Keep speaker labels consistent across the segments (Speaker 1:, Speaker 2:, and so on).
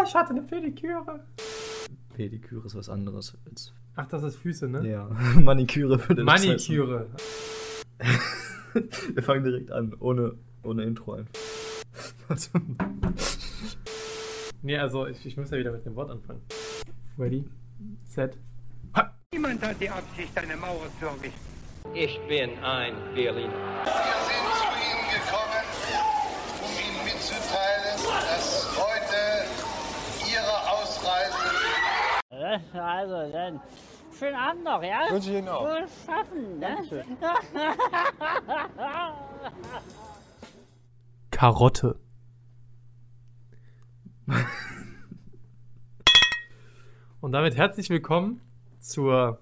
Speaker 1: Oh, ich hatte eine Pediküre.
Speaker 2: Pediküre ist was anderes als.
Speaker 1: Ach, das ist Füße, ne?
Speaker 2: Ja, Maniküre würde das
Speaker 1: Maniküre.
Speaker 2: Wir fangen direkt an, ohne, ohne Intro einfach.
Speaker 1: Nee, also ich, ich muss ja wieder mit dem Wort anfangen. Ready, set.
Speaker 3: Niemand hat die Absicht, eine Mauer zu errichten.
Speaker 4: Ich bin ein Berliner.
Speaker 5: Also dann, schönen Abend noch, ja?
Speaker 6: Wünsche ich Ihnen auch.
Speaker 5: Wohl schaffen, ne?
Speaker 1: Karotte. Und damit herzlich willkommen zur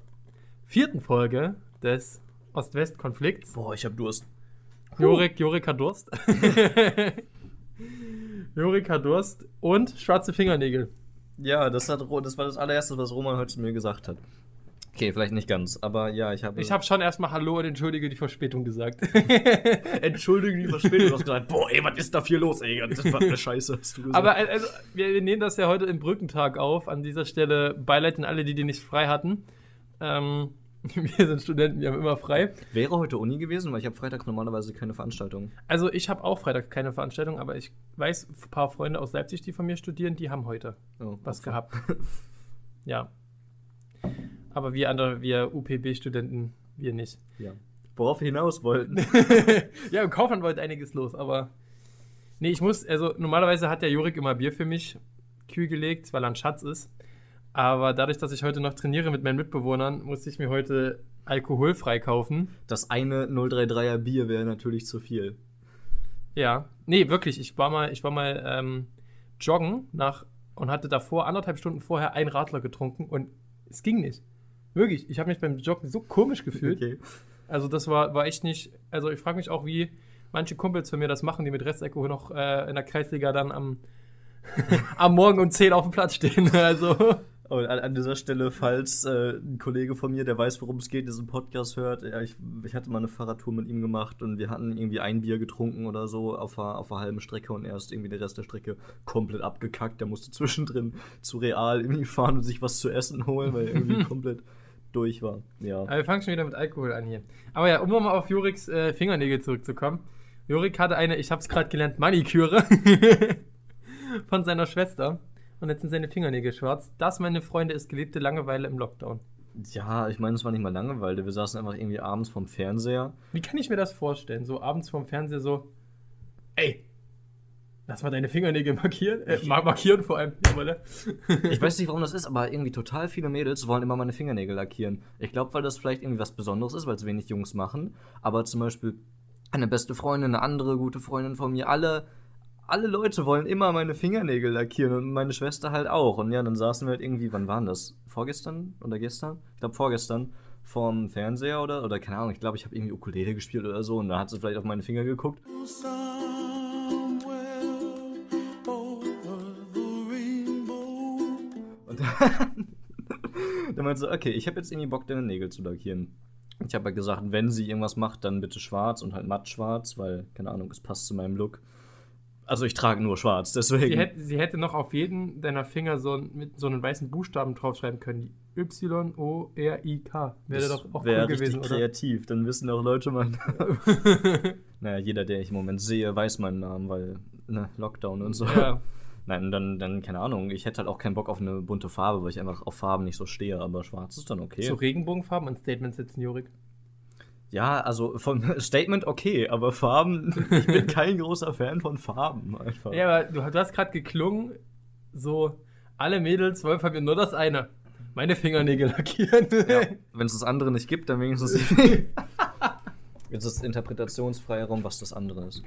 Speaker 1: vierten Folge des Ost-West-Konflikts.
Speaker 2: Boah, ich hab Durst.
Speaker 1: Jorik, Jorik hat Durst. Jorik hat Durst und schwarze Fingernägel.
Speaker 2: Ja, das, hat, das war das allererste, was Roman heute zu mir gesagt hat. Okay, vielleicht nicht ganz, aber ja, ich habe.
Speaker 1: Ich habe schon erstmal Hallo und entschuldige die Verspätung gesagt.
Speaker 2: Entschuldigung, die Verspätung. Du hast gesagt, boah, ey, was ist da viel los, ey? Das war eine Scheiße, hast du gesagt.
Speaker 1: Aber also, wir, wir nehmen das ja heute im Brückentag auf. An dieser Stelle Beileid an alle, die die nicht frei hatten. Ähm, wir sind Studenten, wir haben immer frei.
Speaker 2: Wäre heute Uni gewesen, weil ich habe Freitag normalerweise keine Veranstaltung.
Speaker 1: Also ich habe auch Freitag keine Veranstaltung, aber ich weiß, ein paar Freunde aus Leipzig, die von mir studieren, die haben heute
Speaker 2: Oh,
Speaker 1: was
Speaker 2: Opfer.
Speaker 1: gehabt. ja. Aber wir andere, wir UPB-Studenten, wir nicht.
Speaker 2: Ja. Worauf wir hinaus wollten.
Speaker 1: ja, im Kaufland war heute einiges los, aber. Nee, ich muss, also normalerweise hat der Jurik immer Bier für mich kühl gelegt, weil er ein Schatz ist. Aber dadurch, dass ich heute noch trainiere mit meinen Mitbewohnern, musste ich mir heute alkoholfrei kaufen.
Speaker 2: Das eine 033er Bier wäre natürlich zu viel.
Speaker 1: Ja. Nee, wirklich, ich war mal, ich war mal ähm, joggen nach und hatte davor, anderthalb Stunden vorher, einen Radler getrunken und es ging nicht. Wirklich, ich habe mich beim Joggen so komisch gefühlt.
Speaker 2: Okay.
Speaker 1: Also das war, war echt nicht, also ich frage mich auch, wie manche Kumpels von mir das machen, die mit Restalkohol noch äh, in der Kreisliga dann am, am Morgen um 10 auf dem Platz stehen. Also
Speaker 2: Und an, an dieser Stelle, falls äh, ein Kollege von mir, der weiß, worum es geht, diesen Podcast hört, ja, ich, ich hatte mal eine Fahrradtour mit ihm gemacht und wir hatten irgendwie ein Bier getrunken oder so auf einer, auf einer halben Strecke und er ist irgendwie den Rest der Strecke komplett abgekackt. Der musste zwischendrin zu Real irgendwie fahren und sich was zu essen holen, weil er irgendwie komplett durch war. Ja.
Speaker 1: aber wir fangen schon wieder mit Alkohol an hier. Aber ja, um nochmal auf Juriks äh, Fingernägel zurückzukommen. Jurik hatte eine, ich habe es gerade gelernt, Maniküre von seiner Schwester. Und jetzt sind seine Fingernägel schwarz. Das, meine Freunde, ist gelebte Langeweile im Lockdown.
Speaker 2: Ja, ich meine, es war nicht mal Langeweile. Wir saßen einfach irgendwie abends vom Fernseher.
Speaker 1: Wie kann ich mir das vorstellen? So abends vorm Fernseher so, ey, lass mal deine Fingernägel markieren. Äh, ma- markieren vor allem.
Speaker 2: Ich weiß nicht, warum das ist, aber irgendwie total viele Mädels wollen immer meine Fingernägel lackieren. Ich glaube, weil das vielleicht irgendwie was Besonderes ist, weil es wenig Jungs machen. Aber zum Beispiel eine beste Freundin, eine andere gute Freundin von mir, alle, alle Leute wollen immer meine Fingernägel lackieren und meine Schwester halt auch. Und ja, dann saßen wir halt irgendwie, wann waren das? Vorgestern oder gestern? Ich glaube vorgestern vorm Fernseher oder, oder keine Ahnung, ich glaube, ich habe irgendwie Ukulele gespielt oder so und da hat sie vielleicht auf meine Finger geguckt. Und dann, dann meinte sie, okay, ich habe jetzt irgendwie Bock, deine Nägel zu lackieren. Ich habe ja gesagt, wenn sie irgendwas macht, dann bitte schwarz und halt matt schwarz, weil, keine Ahnung, es passt zu meinem Look. Also ich trage nur schwarz, deswegen.
Speaker 1: Sie hätte, sie hätte noch auf jeden deiner Finger so mit so einen weißen Buchstaben draufschreiben können. Y-O-R-I-K. Wäre
Speaker 2: das
Speaker 1: doch auch
Speaker 2: wäre
Speaker 1: cool gewesen, oder?
Speaker 2: kreativ. Dann wissen auch Leute meinen Namen. naja, jeder, der ich im Moment sehe, weiß meinen Namen, weil ne, Lockdown und so.
Speaker 1: Ja.
Speaker 2: Nein, dann, dann, keine Ahnung. Ich hätte halt auch keinen Bock auf eine bunte Farbe, weil ich einfach auf Farben nicht so stehe. Aber schwarz ist dann okay.
Speaker 1: Zu Regenbogenfarben und Statements setzen, Jurik.
Speaker 2: Ja, also vom Statement okay, aber Farben, ich bin kein großer Fan von Farben einfach.
Speaker 1: Ja, aber du, du hast gerade geklungen, so, alle Mädels wollen von mir nur das eine. Meine Fingernägel lackieren.
Speaker 2: Ja, Wenn es das andere nicht gibt, dann wenigstens. Jetzt ist Interpretationsfreiraum, was das andere ist.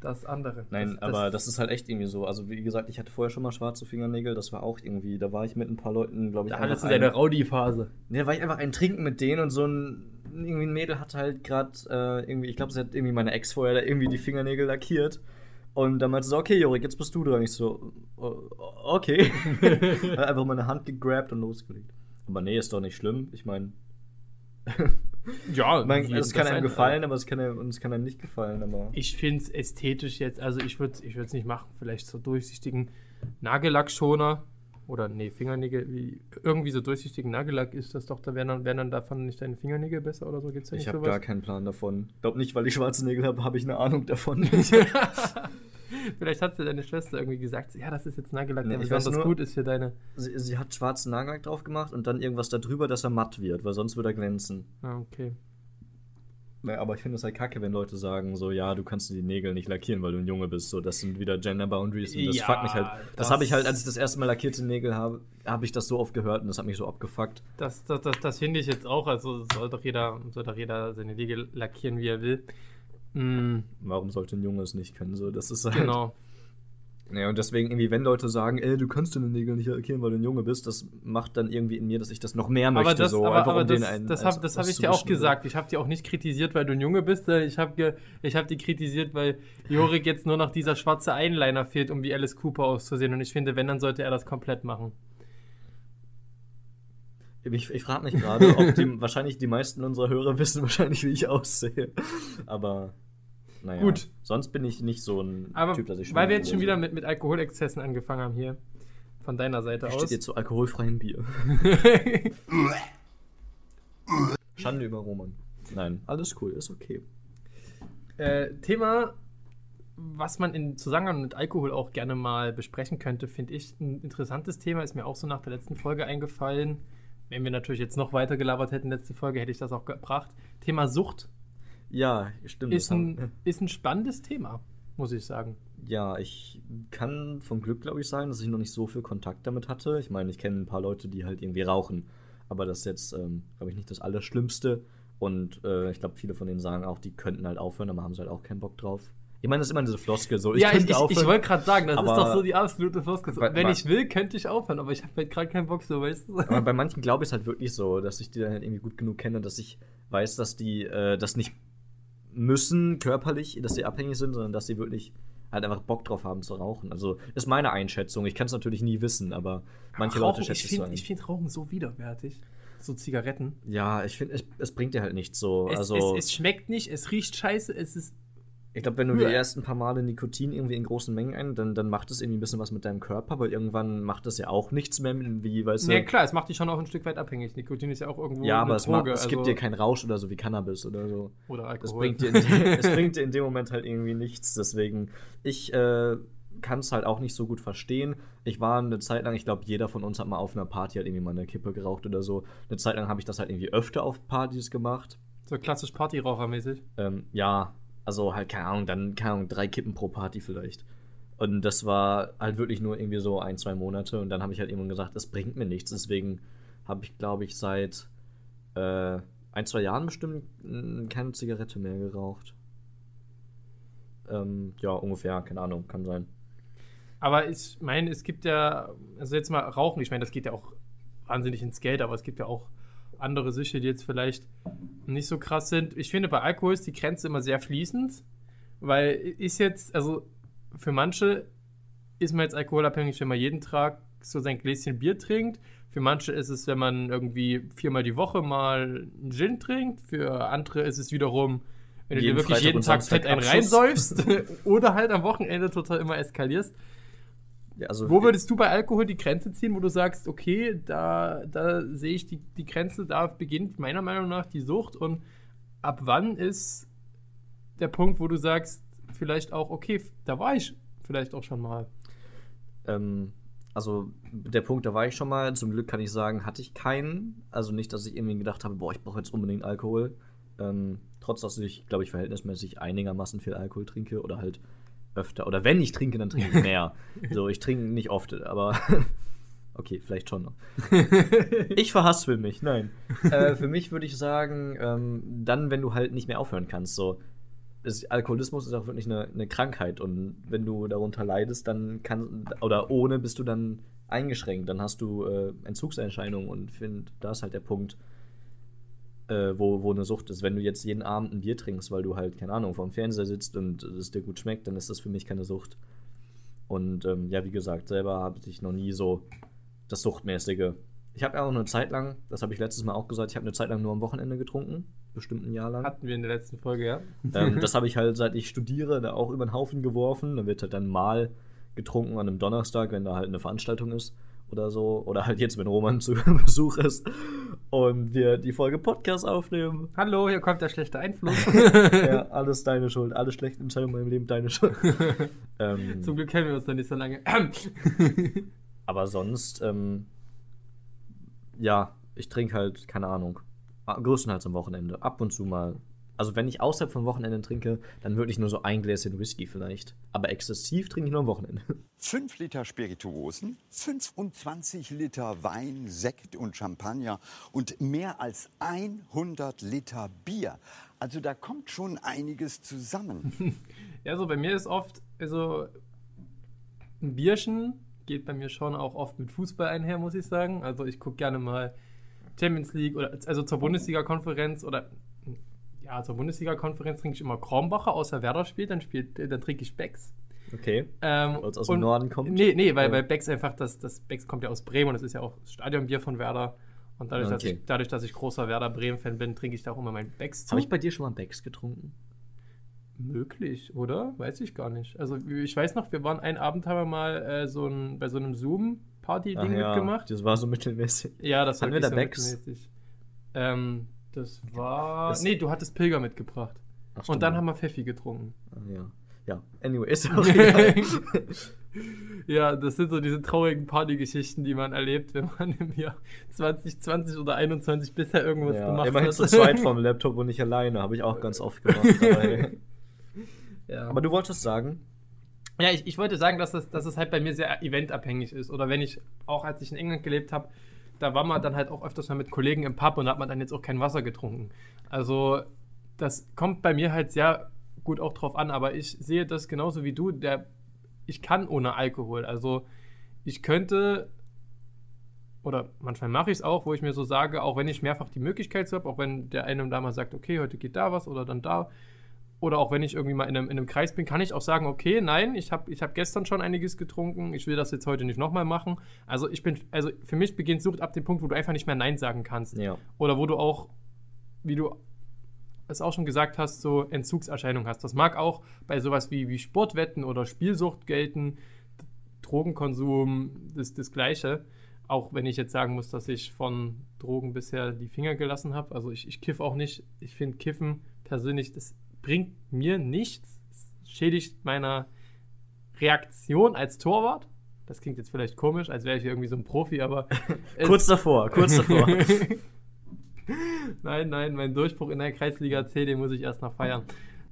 Speaker 1: Das andere.
Speaker 2: Nein,
Speaker 1: das,
Speaker 2: aber das ist halt echt irgendwie so. Also, wie gesagt, ich hatte vorher schon mal schwarze Fingernägel. Das war auch irgendwie, da war ich mit ein paar Leuten, glaube ich.
Speaker 1: Da hattest du
Speaker 2: ein-
Speaker 1: deine Rowdy-Phase.
Speaker 2: Ne, da war ich einfach ein Trinken mit denen und so ein. Irgendwie ein Mädel hat halt gerade äh, irgendwie, ich glaube, sie hat irgendwie meine Ex vorher da irgendwie die Fingernägel lackiert. Und dann meinte sie so, okay, Jorik, jetzt bist du dran. Ich so, "O- okay. Einfach meine Hand gegrabt und losgelegt. Aber nee, ist doch nicht schlimm. Ich meine,
Speaker 1: Ja,
Speaker 2: mein,
Speaker 1: jedem
Speaker 2: es kann einem gefallen, aber es kann einem, es kann einem nicht gefallen. Aber
Speaker 1: Ich finde es ästhetisch jetzt, also ich würde es ich würd's nicht machen, vielleicht so durchsichtigen Nagellackschoner oder nee, Fingernägel, wie, irgendwie so durchsichtigen Nagellack ist das doch, da wären dann, wären dann davon nicht deine Fingernägel besser oder so? Gibt's da
Speaker 2: Ich
Speaker 1: nicht
Speaker 2: habe gar keinen Plan davon. Glaub nicht, weil ich schwarze Nägel habe, habe ich eine Ahnung davon.
Speaker 1: Vielleicht hat dir deine Schwester irgendwie gesagt, ja, das ist jetzt Nagellack,
Speaker 2: Nee,
Speaker 1: der
Speaker 2: ich weiß
Speaker 1: besonders
Speaker 2: nur-
Speaker 1: gut ist für deine.
Speaker 2: sie, sie hat schwarzen Nagellack drauf gemacht und dann irgendwas da drüber, dass er matt wird, weil sonst würde er glänzen.
Speaker 1: Ah, okay.
Speaker 2: Naja, aber ich finde es halt kacke, wenn Leute sagen, so, ja, du kannst die Nägel nicht lackieren, weil du ein Junge bist. So, das sind wieder Gender Boundaries und das
Speaker 1: Ja,
Speaker 2: fuckt mich halt. Das,
Speaker 1: das-
Speaker 2: habe ich halt, als ich das erste Mal lackierte Nägel habe, habe ich das so oft gehört und das hat mich so abgefuckt.
Speaker 1: Das, das, das, das finde ich jetzt auch. Also soll doch jeder, soll doch jeder seine Nägel lackieren, wie er will. Mm,
Speaker 2: Warum sollte ein Junge es nicht können? So, das ist halt.
Speaker 1: genau.
Speaker 2: Ja, und deswegen irgendwie, wenn Leute sagen, ey, du kannst deine Nägel nicht lackieren, weil du ein Junge bist, das macht dann irgendwie in mir, dass ich das noch mehr möchte.
Speaker 1: Aber das,
Speaker 2: so,
Speaker 1: aber,
Speaker 2: einfach
Speaker 1: aber
Speaker 2: um
Speaker 1: das,
Speaker 2: einen
Speaker 1: das habe hab ich dir auch gesagt. Ich habe dir auch nicht kritisiert, weil du ein Junge bist. Ich habe ich hab die kritisiert, weil Jorik jetzt nur noch dieser schwarze Einliner fehlt, um wie Alice Cooper auszusehen. Und ich finde, wenn, dann sollte er das komplett machen.
Speaker 2: Ich, ich frage mich gerade, ob die, wahrscheinlich die meisten unserer Hörer wissen wahrscheinlich, wie ich aussehe. Aber naja.
Speaker 1: Gut.
Speaker 2: Sonst bin ich nicht so ein
Speaker 1: Aber
Speaker 2: Typ, dass ich
Speaker 1: weil wir jetzt schon wieder mit, mit Alkoholexzessen angefangen haben hier, von deiner Seite
Speaker 2: Wie
Speaker 1: aus.
Speaker 2: steht ihr zu alkoholfreiem Bier? Schande über Roman. Nein, alles cool, ist okay.
Speaker 1: Äh, Thema, was man in Zusammenhang mit Alkohol auch gerne mal besprechen könnte, finde ich ein interessantes Thema. Ist mir auch so nach der letzten Folge eingefallen. Wenn wir natürlich jetzt noch weiter gelabert hätten, letzte Folge, hätte ich das auch gebracht. Thema Sucht
Speaker 2: Ja, stimmt.
Speaker 1: ist ein, ist ein spannendes Thema, muss ich sagen.
Speaker 2: Ja, ich kann vom Glück, glaube ich, sagen, dass ich noch nicht so viel Kontakt damit hatte. Ich meine, ich kenne ein paar Leute, die halt irgendwie rauchen. Aber das ist jetzt, ähm, glaube ich, nicht das Allerschlimmste. Und äh, ich glaube, viele von denen sagen auch, die könnten halt aufhören, aber haben sie halt auch keinen Bock drauf. Ich meine, das ist immer diese Floskel so.
Speaker 1: ja, ich,
Speaker 2: könnte
Speaker 1: ich, ich
Speaker 2: aufhören.
Speaker 1: wollte gerade sagen, das ist doch so die absolute Floskel. So,
Speaker 2: Bei-
Speaker 1: Wenn
Speaker 2: bei-
Speaker 1: ich will, könnte ich aufhören, aber ich habe halt gerade keinen Bock so, weißt du?
Speaker 2: Aber bei manchen glaube ich es halt wirklich so, dass ich die dann halt irgendwie gut genug kenne, dass ich weiß, dass die äh, das nicht müssen körperlich, dass sie abhängig sind, sondern dass sie wirklich halt einfach Bock drauf haben zu rauchen. Also ist meine Einschätzung. Ich kann es natürlich nie wissen, aber manche
Speaker 1: Rauchen,
Speaker 2: Leute schätzen
Speaker 1: ich
Speaker 2: es so
Speaker 1: finde
Speaker 2: ein.
Speaker 1: ich find Rauchen so widerwärtig. So Zigaretten.
Speaker 2: Ja, ich finde, es, es bringt dir halt nichts so.
Speaker 1: Es,
Speaker 2: also
Speaker 1: es, es schmeckt nicht, es riecht scheiße, es ist.
Speaker 2: Ich glaube, wenn du die
Speaker 1: Uah.
Speaker 2: ersten paar Male Nikotin irgendwie in großen Mengen ein, dann, dann macht es irgendwie ein bisschen was mit deinem Körper, weil irgendwann macht es ja auch nichts mehr, wie, weißt du.
Speaker 1: Ja, klar, es macht dich schon auch ein Stück weit abhängig. Nikotin ist ja auch irgendwo
Speaker 2: Ja, aber es, macht,
Speaker 1: Droge.
Speaker 2: es gibt
Speaker 1: also-
Speaker 2: dir keinen Rausch oder so wie Cannabis oder so.
Speaker 1: Oder
Speaker 2: Es
Speaker 1: Alkohol.
Speaker 2: bringt, dir in, es bringt dir in dem Moment halt irgendwie nichts. Deswegen, ich äh, kann es halt auch nicht so gut verstehen. Ich war eine Zeit lang, ich glaube, jeder von uns hat mal auf einer Party halt irgendwie mal eine Kippe geraucht oder so. Eine Zeit lang habe ich das halt irgendwie öfter auf Partys gemacht.
Speaker 1: so klassisch Partyrauchermäßig.
Speaker 2: Ähm, ja, also halt, keine Ahnung, dann, keine Ahnung, drei Kippen pro Party vielleicht. Und das war halt wirklich nur irgendwie so ein, zwei Monate. Und dann habe ich halt irgendwann gesagt, das bringt mir nichts. Deswegen habe ich, glaube ich, seit äh, ein, zwei Jahren bestimmt mm, keine Zigarette mehr geraucht. Ähm, ja, ungefähr, keine Ahnung, kann sein.
Speaker 1: Aber ich meine, es gibt ja, also jetzt mal Rauchen, ich meine, das geht ja auch wahnsinnig ins Geld, aber es gibt ja auch andere Süchte, die jetzt vielleicht nicht so krass sind. Ich finde, bei Alkohol ist die Grenze immer sehr fließend, weil ist jetzt, also für manche ist man jetzt alkoholabhängig, wenn man jeden Tag so sein Gläschen Bier trinkt. Für manche ist es, wenn man irgendwie viermal die Woche mal einen Gin trinkt. Für andere ist es wiederum, wenn du dir wirklich
Speaker 2: Freitag
Speaker 1: jeden Tag fett einen reinsäufst oder halt am Wochenende total immer eskalierst.
Speaker 2: Ja, also,
Speaker 1: Wo würdest du bei Alkohol die Grenze ziehen, wo du sagst, okay, da, da sehe ich die, die Grenze, da beginnt meiner Meinung nach die Sucht und ab wann ist der Punkt, wo du sagst, vielleicht auch, okay, da war ich vielleicht auch schon mal.
Speaker 2: Ähm, also der Punkt, da war ich schon mal. Zum Glück kann ich sagen, hatte ich keinen. Also nicht, dass ich irgendwie gedacht habe, boah, ich brauche jetzt unbedingt Alkohol. Ähm, trotz, dass ich, glaube ich, verhältnismäßig einigermaßen viel Alkohol trinke oder halt öfter. Oder wenn ich trinke, dann trinke ich mehr. so, ich trinke nicht oft, aber okay, vielleicht schon noch. ich verhaspel mich, nein. äh, für mich würde ich sagen, ähm, dann, wenn du halt nicht mehr aufhören kannst, so. Es, Alkoholismus ist auch wirklich eine, eine Krankheit und wenn du darunter leidest, dann kann oder ohne bist du dann eingeschränkt, dann hast du äh, Entzugserscheinungen und finde, da ist halt der Punkt, äh, wo, wo eine Sucht ist. Wenn du jetzt jeden Abend ein Bier trinkst, weil du halt, keine Ahnung, vorm Fernseher sitzt und es dir gut schmeckt, dann ist das für mich keine Sucht. Und ähm, ja, wie gesagt, selber habe ich noch nie so das Suchtmäßige. Ich habe ja auch eine Zeit lang, das habe ich letztes Mal auch gesagt, ich habe eine Zeit lang nur am Wochenende getrunken, bestimmt ein Jahr lang.
Speaker 1: Hatten wir in der letzten Folge, ja.
Speaker 2: ähm, das habe ich halt, seit ich studiere, da auch über den Haufen geworfen. Da wird halt dann mal getrunken an einem Donnerstag, wenn da halt eine Veranstaltung ist oder so. Oder halt jetzt, wenn Roman zu Besuch ist und wir die Folge Podcast aufnehmen.
Speaker 1: Hallo, hier kommt der schlechte Einfluss.
Speaker 2: ja, alles deine Schuld. Alle schlechten Entscheidungen in meinem Leben deine Schuld. ähm,
Speaker 1: Zum Glück kennen wir uns noch nicht so lange.
Speaker 2: aber sonst, ähm, ja, ich trinke halt, keine Ahnung, ah, größtenteils am Wochenende. Ab und zu mal. Also wenn ich außerhalb vom Wochenende trinke, dann wirklich nur so ein Gläschen Whisky vielleicht. Aber exzessiv trinke ich nur am Wochenende.
Speaker 6: 5 Liter Spirituosen, 25 Liter Wein, Sekt und Champagner und mehr als 100 Liter Bier. Also da kommt schon einiges zusammen.
Speaker 1: ja, so bei mir ist oft, also ein Bierchen geht bei mir schon auch oft mit Fußball einher, muss ich sagen. Also ich gucke gerne mal Champions League oder also zur Bundesliga-Konferenz oder ja, zur Bundesliga-Konferenz trinke ich immer Kronbacher, außer Werder spielt, dann spielt, dann trinke ich Becks.
Speaker 2: Okay.
Speaker 1: Ähm,
Speaker 2: Weil es aus dem Norden kommt?
Speaker 1: Nee, nee, weil,
Speaker 2: Ja.
Speaker 1: weil Becks einfach, das, das Becks kommt ja aus Bremen und das ist ja auch Stadionbier von Werder. Und dadurch, dass,
Speaker 2: Okay.
Speaker 1: ich, dadurch dass ich großer Werder Bremen-Fan bin, trinke ich da auch immer meinen Becks zu.
Speaker 2: Habe ich bei dir schon mal Becks getrunken?
Speaker 1: Möglich, oder? Weiß ich gar nicht. Also ich weiß noch, wir waren einen Abend, haben wir mal äh, so ein, bei so einem Zoom-Party-Ding mitgemacht.
Speaker 2: Das war so mittelmäßig.
Speaker 1: Ja, das war
Speaker 2: Hatten wir
Speaker 1: wirklich
Speaker 2: da Becks?
Speaker 1: mittelmäßig. Ähm, das war.
Speaker 2: Das-
Speaker 1: nee, du hattest Pilger mitgebracht.
Speaker 2: Ach,
Speaker 1: Und dann haben wir Pfeffi getrunken.
Speaker 2: Ah, Ja. Ja. Anyway, ist auch egal.
Speaker 1: ja, das sind so diese traurigen Partygeschichten, die man erlebt, wenn man im Jahr 2020 oder 21 bisher irgendwas
Speaker 2: ja,
Speaker 1: gemacht
Speaker 2: immerhin
Speaker 1: hat.
Speaker 2: zu zweit vom Laptop und nicht alleine. Habe ich auch ganz oft gemacht.
Speaker 1: Ja.
Speaker 2: aber du wolltest sagen,
Speaker 1: Ja, ich, ich wollte sagen, dass es, dass es halt bei mir sehr eventabhängig ist. Oder wenn ich, auch als ich in England gelebt habe, da war man dann halt auch öfters mal mit Kollegen im Pub und hat man dann jetzt auch kein Wasser getrunken. Also, das kommt bei mir halt sehr gut auch drauf an, aber ich sehe das genauso wie du. Der, ich kann ohne Alkohol. Also, ich könnte, oder manchmal mache ich es auch, wo ich mir so sage, auch wenn ich mehrfach die Möglichkeit habe, auch wenn der eine da mal sagt, okay, heute geht da was oder dann da, oder auch wenn ich irgendwie mal in einem, in einem Kreis bin, kann ich auch sagen, okay, nein, ich habe ich hab gestern schon einiges getrunken, ich will das jetzt heute nicht nochmal machen. Also ich bin, also für mich beginnt Sucht ab dem Punkt, wo du einfach nicht mehr Nein sagen kannst.
Speaker 2: ja.
Speaker 1: Oder wo du auch, wie du es auch schon gesagt hast, so Entzugserscheinungen hast. Das mag auch bei sowas wie, wie Sportwetten oder Spielsucht gelten, Drogenkonsum, das, das Gleiche. Auch wenn ich jetzt sagen muss, dass ich von Drogen bisher die Finger gelassen habe. Also ich, ich kiff auch nicht. Ich finde Kiffen persönlich, das bringt mir nichts. Schädigt meiner Reaktion als Torwart. Das klingt jetzt vielleicht komisch, als wäre ich irgendwie so ein Profi, aber.
Speaker 2: Kurz davor, kurz davor.
Speaker 1: nein, nein, mein Durchbruch in der Kreisliga C, den muss ich erst noch feiern.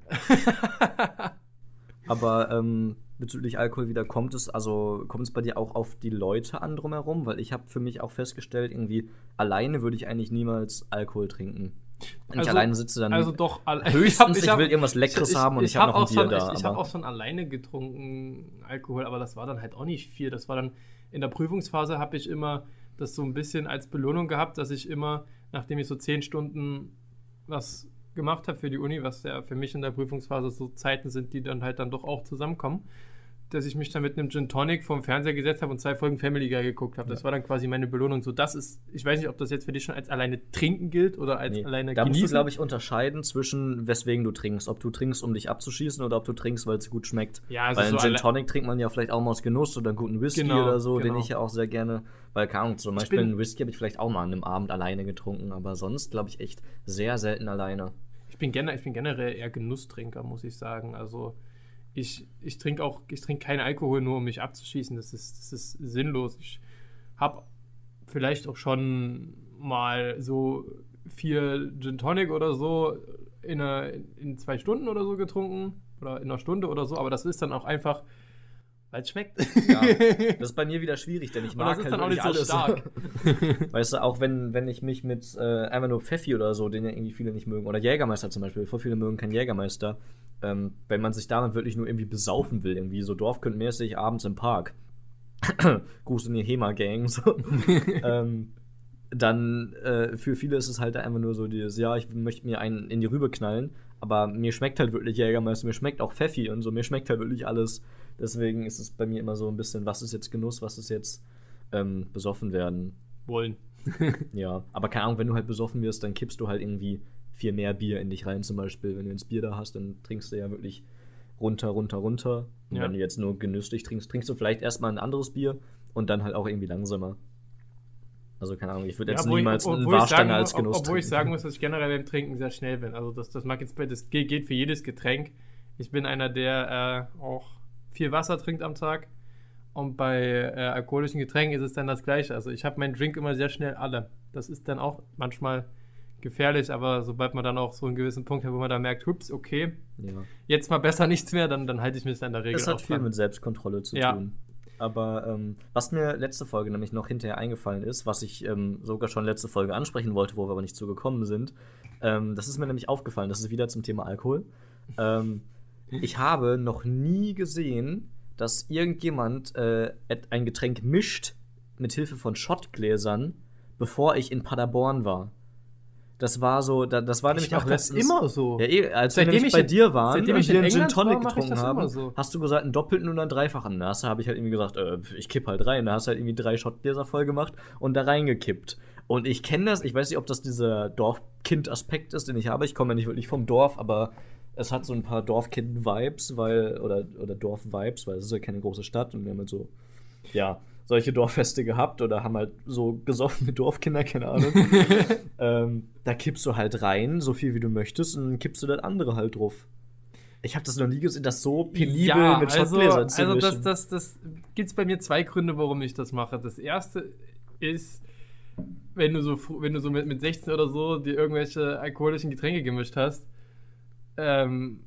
Speaker 2: Aber ähm, bezüglich Alkohol wieder kommt es, also kommt es bei dir auch auf die Leute an drumherum? Weil ich habe für mich auch festgestellt, irgendwie alleine würde ich eigentlich niemals Alkohol trinken. Wenn ich
Speaker 1: Also-
Speaker 2: alleine sitze, dann
Speaker 1: Also doch,
Speaker 2: höchstens, ich,
Speaker 1: hab-
Speaker 2: will irgendwas Leckeres haben und ich,
Speaker 1: hab
Speaker 2: habe noch ein
Speaker 1: auch
Speaker 2: Bier
Speaker 1: schon,
Speaker 2: da.
Speaker 1: Ich, ich habe auch schon alleine getrunken Alkohol, aber das war dann halt auch nicht viel. Das war dann in der Prüfungsphase habe ich immer das so ein bisschen als Belohnung gehabt, dass ich immer, nachdem ich so zehn Stunden was gemacht habe für die Uni, was ja für mich in der Prüfungsphase so Zeiten sind, die dann halt dann doch auch zusammenkommen, dass ich mich dann mit einem Gin Tonic vorm Fernseher gesetzt habe und zwei Folgen Family Guy geguckt habe. Das war dann quasi meine Belohnung. So, das ist, ich weiß nicht, ob das jetzt für dich schon als alleine trinken gilt oder als
Speaker 2: Nee.
Speaker 1: alleine
Speaker 2: da musst
Speaker 1: genießen.
Speaker 2: du, glaube ich, unterscheiden zwischen, weswegen du trinkst. Ob du trinkst, um dich abzuschießen oder ob du trinkst, weil es gut schmeckt.
Speaker 1: Ja, also
Speaker 2: weil
Speaker 1: so
Speaker 2: Gin Tonic trinkt man ja vielleicht auch mal aus Genuss oder einen guten Whisky
Speaker 1: Genau,
Speaker 2: oder so, den
Speaker 1: genau.
Speaker 2: ich ja auch sehr gerne. Weil, keine Ahnung, zum Beispiel einen Whisky habe ich vielleicht auch mal an einem Abend alleine getrunken, aber sonst, glaube ich, echt sehr selten alleine.
Speaker 1: Ich bin, gener ich bin generell eher Genusstrinker, muss ich sagen. Also ich, ich trinke auch, ich trinke keinen Alkohol nur, um mich abzuschießen. Das ist, das ist sinnlos. Ich habe vielleicht auch schon mal so vier Gin Tonic oder so in, einer, in zwei Stunden oder so getrunken. Oder in einer Stunde oder so, aber das ist dann auch einfach, weil es schmeckt.
Speaker 2: Ja, das ist bei mir wieder schwierig, denn ich mag
Speaker 1: das ist
Speaker 2: halt
Speaker 1: dann auch nicht so
Speaker 2: alles.
Speaker 1: stark.
Speaker 2: Weißt du, auch wenn, wenn ich mich mit äh, einfach nur Pfeffi oder so, den ja irgendwie viele nicht mögen, oder Jägermeister zum Beispiel, voll viele mögen keinen Jägermeister, ähm, wenn man sich damit wirklich nur irgendwie besaufen will, irgendwie so dorfkundmäßig abends im Park. Gruß in die HEMA-Gang, so. ähm, dann äh, für viele ist es halt einfach nur so dieses, ja, ich möchte mir einen in die Rübe knallen, aber mir schmeckt halt wirklich Jägermeister, mir schmeckt auch Pfeffi und so, mir schmeckt halt wirklich alles. Deswegen ist es bei mir immer so ein bisschen, was ist jetzt Genuss, was ist jetzt ähm, besoffen werden.
Speaker 1: Wollen.
Speaker 2: Ja, aber keine Ahnung, wenn du halt besoffen wirst, dann kippst du halt irgendwie viel mehr Bier in dich rein, zum Beispiel. Wenn du ins Bier da hast, dann trinkst du ja wirklich runter, runter, runter. Und
Speaker 1: Ja.
Speaker 2: wenn du jetzt nur genüsslich trinkst, trinkst du vielleicht erstmal ein anderes Bier und dann halt auch irgendwie langsamer. Also keine Ahnung, ich würde jetzt
Speaker 1: obwohl ich-
Speaker 2: niemals
Speaker 1: ich
Speaker 2: Warstange
Speaker 1: sagen
Speaker 2: als Genuss
Speaker 1: Obwohl ich
Speaker 2: trinken.
Speaker 1: sagen muss, dass ich generell beim Trinken sehr schnell bin. Also das, das mag jetzt bei, das ge- geht für jedes Getränk. Ich bin einer, der äh, auch viel Wasser trinkt am Tag. Und bei äh, alkoholischen Getränken ist es dann das Gleiche. Also ich habe meinen Drink immer sehr schnell alle. Das ist dann auch manchmal gefährlich, aber sobald man dann auch so einen gewissen Punkt hat, wo man dann merkt, hups, okay,
Speaker 2: Ja.
Speaker 1: jetzt mal besser nichts mehr, dann, dann halte ich mich da in der Regel
Speaker 2: Es hat
Speaker 1: auch
Speaker 2: viel
Speaker 1: dran.
Speaker 2: mit Selbstkontrolle zu
Speaker 1: Ja.
Speaker 2: tun. Aber ähm, was mir letzte Folge nämlich noch hinterher eingefallen ist, was ich ähm, sogar schon letzte Folge ansprechen wollte, wo wir aber nicht zu gekommen sind, ähm, das ist mir nämlich aufgefallen. Das ist wieder zum Thema Alkohol. Ich habe noch nie gesehen, dass irgendjemand äh, ein Getränk mischt mit Hilfe von Schottgläsern, bevor ich in Paderborn war. Das war so, da, das war nämlich
Speaker 1: mach
Speaker 2: auch
Speaker 1: das
Speaker 2: letztens
Speaker 1: immer so.
Speaker 2: Ja, eh, als
Speaker 1: Seitdem
Speaker 2: wir nämlich
Speaker 1: ich
Speaker 2: bei
Speaker 1: in-
Speaker 2: dir waren
Speaker 1: seitdem ich
Speaker 2: wir einen Gin Tonic
Speaker 1: ich
Speaker 2: getrunken haben,
Speaker 1: so.
Speaker 2: hast du gesagt, einen doppelten und einen dreifachen. Da hast du- habe ich halt irgendwie gesagt, äh, ich kipp halt rein. Da hast du halt irgendwie drei Shotgläser voll gemacht und da reingekippt. Und ich kenne das, ich weiß nicht, ob das dieser Dorfkind-Aspekt ist, den ich habe. Ich komme ja nicht wirklich vom Dorf, aber es hat so ein paar Dorfkind-Vibes, weil, oder, oder Dorf-Vibes, weil es ist ja keine große Stadt und wir haben halt so, ja, solche Dorffeste gehabt oder haben halt so gesoffen wie Dorfkinder, keine Ahnung. ähm, da kippst du halt rein, so viel wie du möchtest, und dann kippst du das andere halt drauf. Ich habe das noch nie gesehen, das so penibel mit
Speaker 1: also,
Speaker 2: Schottgläsern zu
Speaker 1: also das, das, das gibt es bei mir zwei Gründe, warum ich das mache. Das erste ist, wenn du so, wenn du so mit, mit 16 oder so dir irgendwelche alkoholischen Getränke gemischt hast, ähm,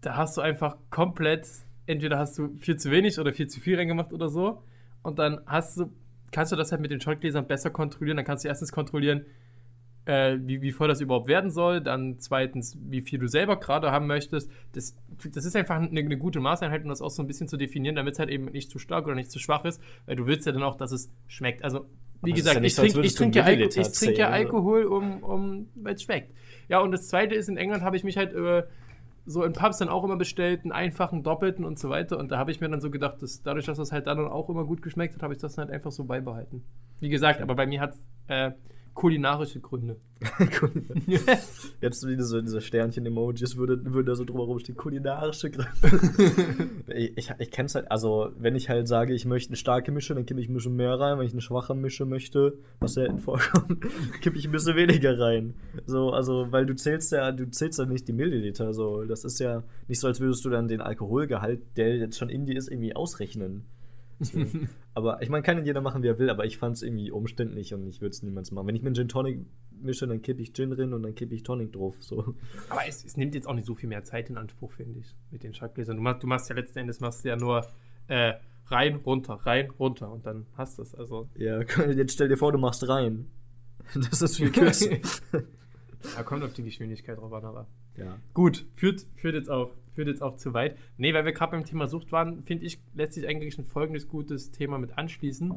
Speaker 1: da hast du einfach komplett, entweder hast du viel zu wenig oder viel zu viel reingemacht oder so. Und dann hast du, kannst du das halt mit den Schottgläsern besser kontrollieren. Dann kannst du erstens kontrollieren, äh, wie, wie voll das überhaupt werden soll. Dann zweitens, wie viel du selber gerade haben möchtest. Das, das ist einfach eine, eine gute Maßeinheit, um das auch so ein bisschen zu definieren, damit es halt eben nicht zu stark oder nicht zu schwach ist. Weil du willst ja dann auch, dass es schmeckt. Also, wie
Speaker 2: Aber
Speaker 1: gesagt,
Speaker 2: ja
Speaker 1: ich trinke trinke ja, Alko ich trinke ja
Speaker 2: oder?
Speaker 1: Alkohol, um, um, weil es schmeckt. Ja, und das zweite ist, in England habe ich mich halt äh, so in Pubs dann auch immer bestellt, einen einfachen, doppelten und so weiter. Und da habe ich mir dann so gedacht, dass dadurch, dass das halt dann auch immer gut geschmeckt hat, habe ich das dann halt einfach so beibehalten. Wie gesagt, aber bei mir hat es äh, kulinarische Gründe.
Speaker 2: Jetzt wieder so diese Sternchen-Emojis würde, würde da so drumherum stehen, kulinarische Gründe. ich ich, ich kenne es halt, also wenn ich halt sage, ich möchte eine starke Mische, dann kippe ich ein bisschen mehr rein. Wenn ich eine schwache Mische möchte, was selten vorkommt, kippe ich ein bisschen weniger rein. So, also, weil du zählst ja, du zählst ja nicht die Milliliter. So, das ist ja nicht so, als würdest du dann den Alkoholgehalt, der jetzt schon in dir ist, irgendwie ausrechnen. Aber ich meine, kann jeder machen, wie er will, aber ich fand es irgendwie umständlich und ich würde es niemals machen. Wenn ich mir einen Gin Tonic mische, dann kippe ich Gin rein und dann kippe ich Tonic drauf. So.
Speaker 1: Aber es, es nimmt jetzt auch nicht so viel mehr Zeit in Anspruch, finde ich, mit den Schottgläsern. Du machst, du machst ja letzten Endes machst ja nur äh, rein, runter, rein, runter und dann hast du es. Also,
Speaker 2: Ja, jetzt stell dir vor, du machst rein. Das ist viel kürzer.
Speaker 1: da kommt auf die Geschwindigkeit drauf an, aber.
Speaker 2: Ja.
Speaker 1: Gut, führt, führt, jetzt auch, führt jetzt auch zu weit. Nee, weil wir gerade beim Thema Sucht waren, finde ich, lässt sich eigentlich ein folgendes gutes Thema mit anschließen.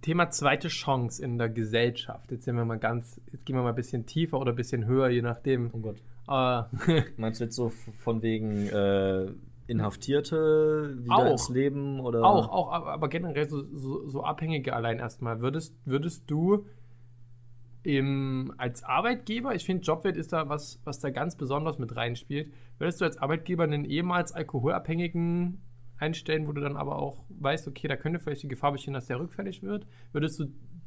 Speaker 1: Thema zweite Chance in der Gesellschaft. Jetzt sind wir mal ganz, jetzt gehen wir mal ein bisschen tiefer oder ein bisschen höher, je nachdem.
Speaker 2: Oh Gott.
Speaker 1: Äh,
Speaker 2: Meinst du jetzt so von wegen äh, Inhaftierte wieder
Speaker 1: Auch.
Speaker 2: ins Leben oder?
Speaker 1: Auch, auch, aber aber generell so, so, so Abhängige allein erstmal. Würdest, würdest du im, als Arbeitgeber, ich finde, Jobwelt ist da was, was da ganz besonders mit reinspielt, würdest du als Arbeitgeber einen ehemals Alkoholabhängigen einstellen, wo du dann aber auch weißt, okay, da könnte vielleicht die Gefahr bestehen, dass der rückfällig wird? Würdest du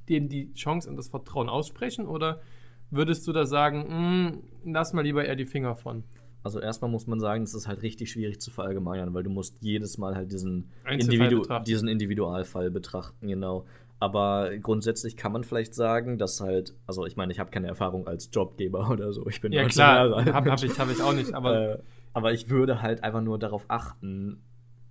Speaker 1: dem die Chance und das Vertrauen aussprechen oder würdest du da sagen, "Mm, lass mal lieber eher die Finger von?
Speaker 2: Also erstmal muss man sagen, es ist halt richtig schwierig zu verallgemeinern, weil du musst jedes Mal halt diesen, Individu
Speaker 1: betrachten.
Speaker 2: diesen Individualfall betrachten, genau. Aber grundsätzlich kann man vielleicht sagen, dass halt, also ich meine, ich habe keine Erfahrung als Jobgeber oder so. Ich bin
Speaker 1: Ja
Speaker 2: 19
Speaker 1: klar,
Speaker 2: alt.
Speaker 1: habe hab ich, hab ich auch nicht, aber
Speaker 2: äh, aber ich würde halt einfach nur darauf achten,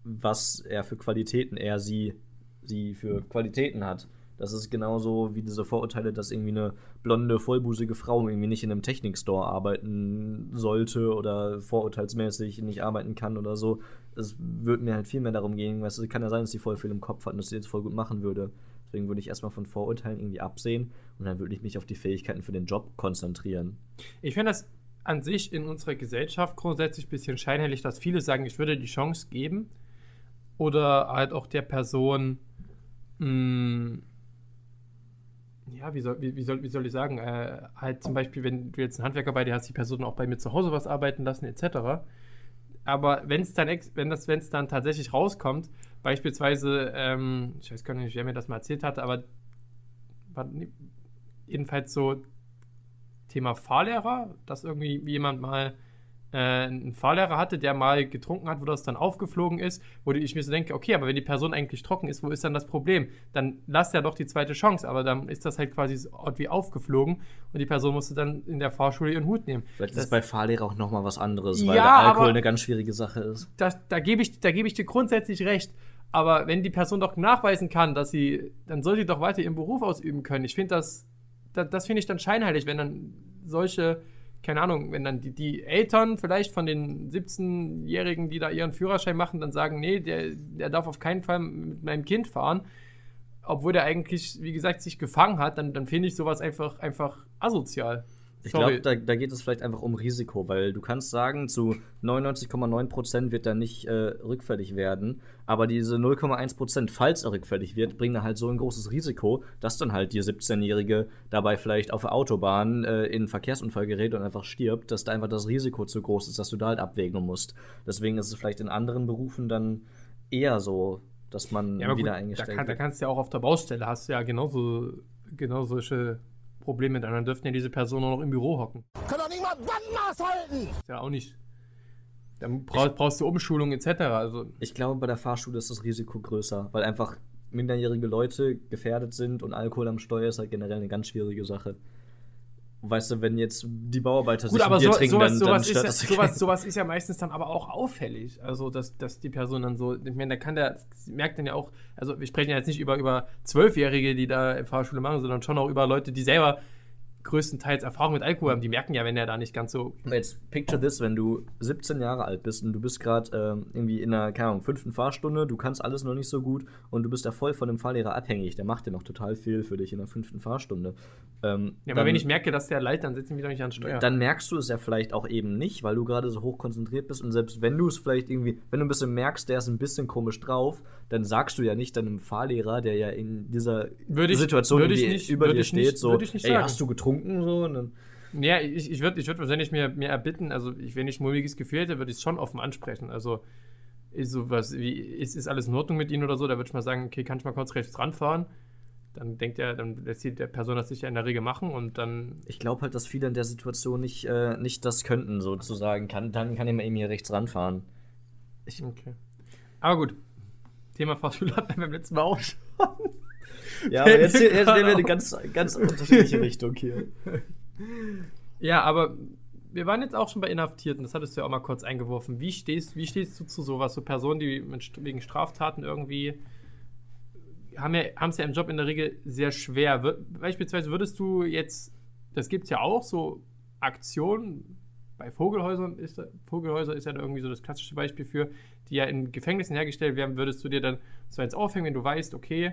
Speaker 2: was er für Qualitäten, er sie, sie für Qualitäten hat. Das ist genauso wie diese Vorurteile, dass irgendwie eine blonde, vollbusige Frau irgendwie nicht in einem Technikstore arbeiten sollte oder vorurteilsmäßig nicht arbeiten kann oder so. Es würde mir halt viel mehr darum gehen, weißt du, kann ja sein, dass sie voll viel im Kopf hat und dass sie jetzt voll gut machen würde. Deswegen würde ich erstmal von Vorurteilen irgendwie absehen und dann würde ich mich auf die Fähigkeiten für den Job konzentrieren.
Speaker 1: Ich finde das an sich in unserer Gesellschaft grundsätzlich ein bisschen scheinheilig, dass viele sagen, ich würde die Chance geben. Oder halt auch der Person, mh, ja, wie soll, wie, wie, soll, wie soll ich sagen, äh, halt zum Beispiel, wenn du jetzt einen Handwerker bei dir hast, die Person auch bei mir zu Hause was arbeiten lassen, etc., aber wenn es dann, wenn das, wenn es dann tatsächlich rauskommt, beispielsweise, ähm, ich weiß gar nicht, wer mir das mal erzählt hatte, aber war, jedenfalls so Thema Fahrlehrer, dass irgendwie jemand mal äh, einen Fahrlehrer hatte, der mal getrunken hat, wo das dann aufgeflogen ist, wo ich mir so denke, okay, aber wenn die Person eigentlich trocken ist, wo ist dann das Problem? Dann lass ja doch die zweite Chance, aber dann ist das halt quasi so wie aufgeflogen und die Person musste dann in der Fahrschule ihren Hut nehmen.
Speaker 2: Vielleicht ist
Speaker 1: Das-
Speaker 2: es bei Fahrlehrer auch nochmal was anderes, weil
Speaker 1: Ja,
Speaker 2: der Alkohol eine ganz schwierige Sache ist.
Speaker 1: das, da gebe ich, da gebe ich dir grundsätzlich recht. Aber wenn die Person doch nachweisen kann, dass sie, dann soll sie doch weiter ihren Beruf ausüben können. Ich finde das, das, das finde ich dann scheinheilig, wenn dann solche, keine Ahnung, wenn dann die, die Eltern vielleicht von den 17-Jährigen, die da ihren Führerschein machen, dann sagen, nee, der, der darf auf keinen Fall mit meinem Kind fahren, obwohl der eigentlich, wie gesagt, sich gefangen hat, dann, dann finde ich sowas einfach, einfach asozial.
Speaker 2: Ich glaube, da, da geht es vielleicht einfach um Risiko, weil du kannst sagen, zu 99,9% wird er nicht äh, rückfällig werden, aber diese 0,1%, falls er rückfällig wird, bringen halt so ein großes Risiko, dass dann halt die 17-Jährige dabei vielleicht auf der Autobahn äh, in einen Verkehrsunfall gerät und einfach stirbt, dass da einfach das Risiko zu groß ist, dass du da halt abwägen musst. Deswegen ist es vielleicht in anderen Berufen dann eher so, dass man
Speaker 1: Ja,
Speaker 2: wieder
Speaker 1: gut, da,
Speaker 2: eingestellt
Speaker 1: kann, da
Speaker 2: wird.
Speaker 1: kannst du ja auch auf der Baustelle, hast du ja genauso, genau solche Probleme. Dann dürften ja diese Personen nur noch im Büro hocken.
Speaker 7: Können doch nicht mal Bandmaß halten!
Speaker 1: Ist ja auch nicht. Dann brauchst, brauchst du Umschulung etc. Also,
Speaker 2: Ich glaube, bei der Fahrschule ist das Risiko größer, weil einfach minderjährige Leute gefährdet sind und Alkohol am Steuer ist halt generell eine ganz schwierige Sache. Weißt du, wenn jetzt die Bauarbeiter
Speaker 1: gut,
Speaker 2: sich
Speaker 1: aber
Speaker 2: Bier
Speaker 1: so,
Speaker 2: trinken,
Speaker 1: sowas,
Speaker 2: dann, dann
Speaker 1: sowas, ist
Speaker 2: stört
Speaker 1: ja,
Speaker 2: das
Speaker 1: sowas, sowas ist ja meistens dann aber auch auffällig. Also, dass, dass die Person dann so, ich meine, da kann der, merkt dann ja auch, also wir sprechen ja jetzt nicht über, über Zwölfjährige, die da Fahrschule machen, sondern schon auch über Leute, die selber größtenteils Erfahrung mit Alkohol haben. Die merken ja, wenn er da nicht ganz so
Speaker 2: Jetzt picture this, wenn du 17 Jahre alt bist und du bist gerade ähm, irgendwie in einer, keine Ahnung, fünften Fahrstunde, du kannst alles noch nicht so gut und du bist da voll von dem Fahrlehrer abhängig. Der macht ja noch total viel für dich in der fünften Fahrstunde. Ähm,
Speaker 1: Ja, aber
Speaker 2: dann-
Speaker 1: wenn ich merke, dass der leidet, dann setze ich mich doch nicht an Steuer.
Speaker 2: Dann merkst du es ja vielleicht auch eben nicht, weil du gerade so hoch konzentriert bist und selbst wenn du es vielleicht irgendwie, wenn du ein bisschen merkst, der ist ein bisschen komisch drauf, dann sagst du ja nicht deinem Fahrlehrer, der ja in dieser
Speaker 1: ich-
Speaker 2: Situation
Speaker 1: ich nicht-
Speaker 2: über dir
Speaker 1: ich nicht-
Speaker 2: steht, so, ey, hast du getrunken so? Und dann,
Speaker 1: Ja, ich, ich würde ich würd wahrscheinlich mir, mir erbitten, also ich, wenn ich mulmiges Gefühl hätte, würde ich es schon offen ansprechen. Also ist sowas wie, ist, ist alles in Ordnung mit Ihnen oder so, da würde ich mal sagen, okay, kann ich mal kurz rechts ranfahren? Dann denkt er, dann lässt die der Person das sicher in der Regel machen und dann.
Speaker 2: ich glaube halt, dass viele in der Situation nicht, äh, nicht das könnten, sozusagen. Kann, dann kann ich mal eben hier rechts ranfahren.
Speaker 1: Okay. Aber gut. Thema Fahrschule hatten wir beim letzten Mal auch schon.
Speaker 2: Ja,
Speaker 1: aber jetzt-
Speaker 2: jetzt,
Speaker 1: nehmen wir
Speaker 2: eine ganz, ganz unterschiedliche Richtung hier.
Speaker 1: Ja, aber wir waren jetzt auch schon bei Inhaftierten, das hattest du ja auch mal kurz eingeworfen. Wie stehst, wie stehst du zu sowas? So Personen, die mit, wegen Straftaten irgendwie haben ja, es ja im Job in der Regel sehr schwer. Wir, beispielsweise würdest du jetzt, das gibt es ja auch, so Aktionen bei Vogelhäusern, ist, Vogelhäuser ist ja da irgendwie so das klassische Beispiel für, die ja in Gefängnissen hergestellt werden, würdest du dir dann so eins aufhängen, wenn du weißt, okay,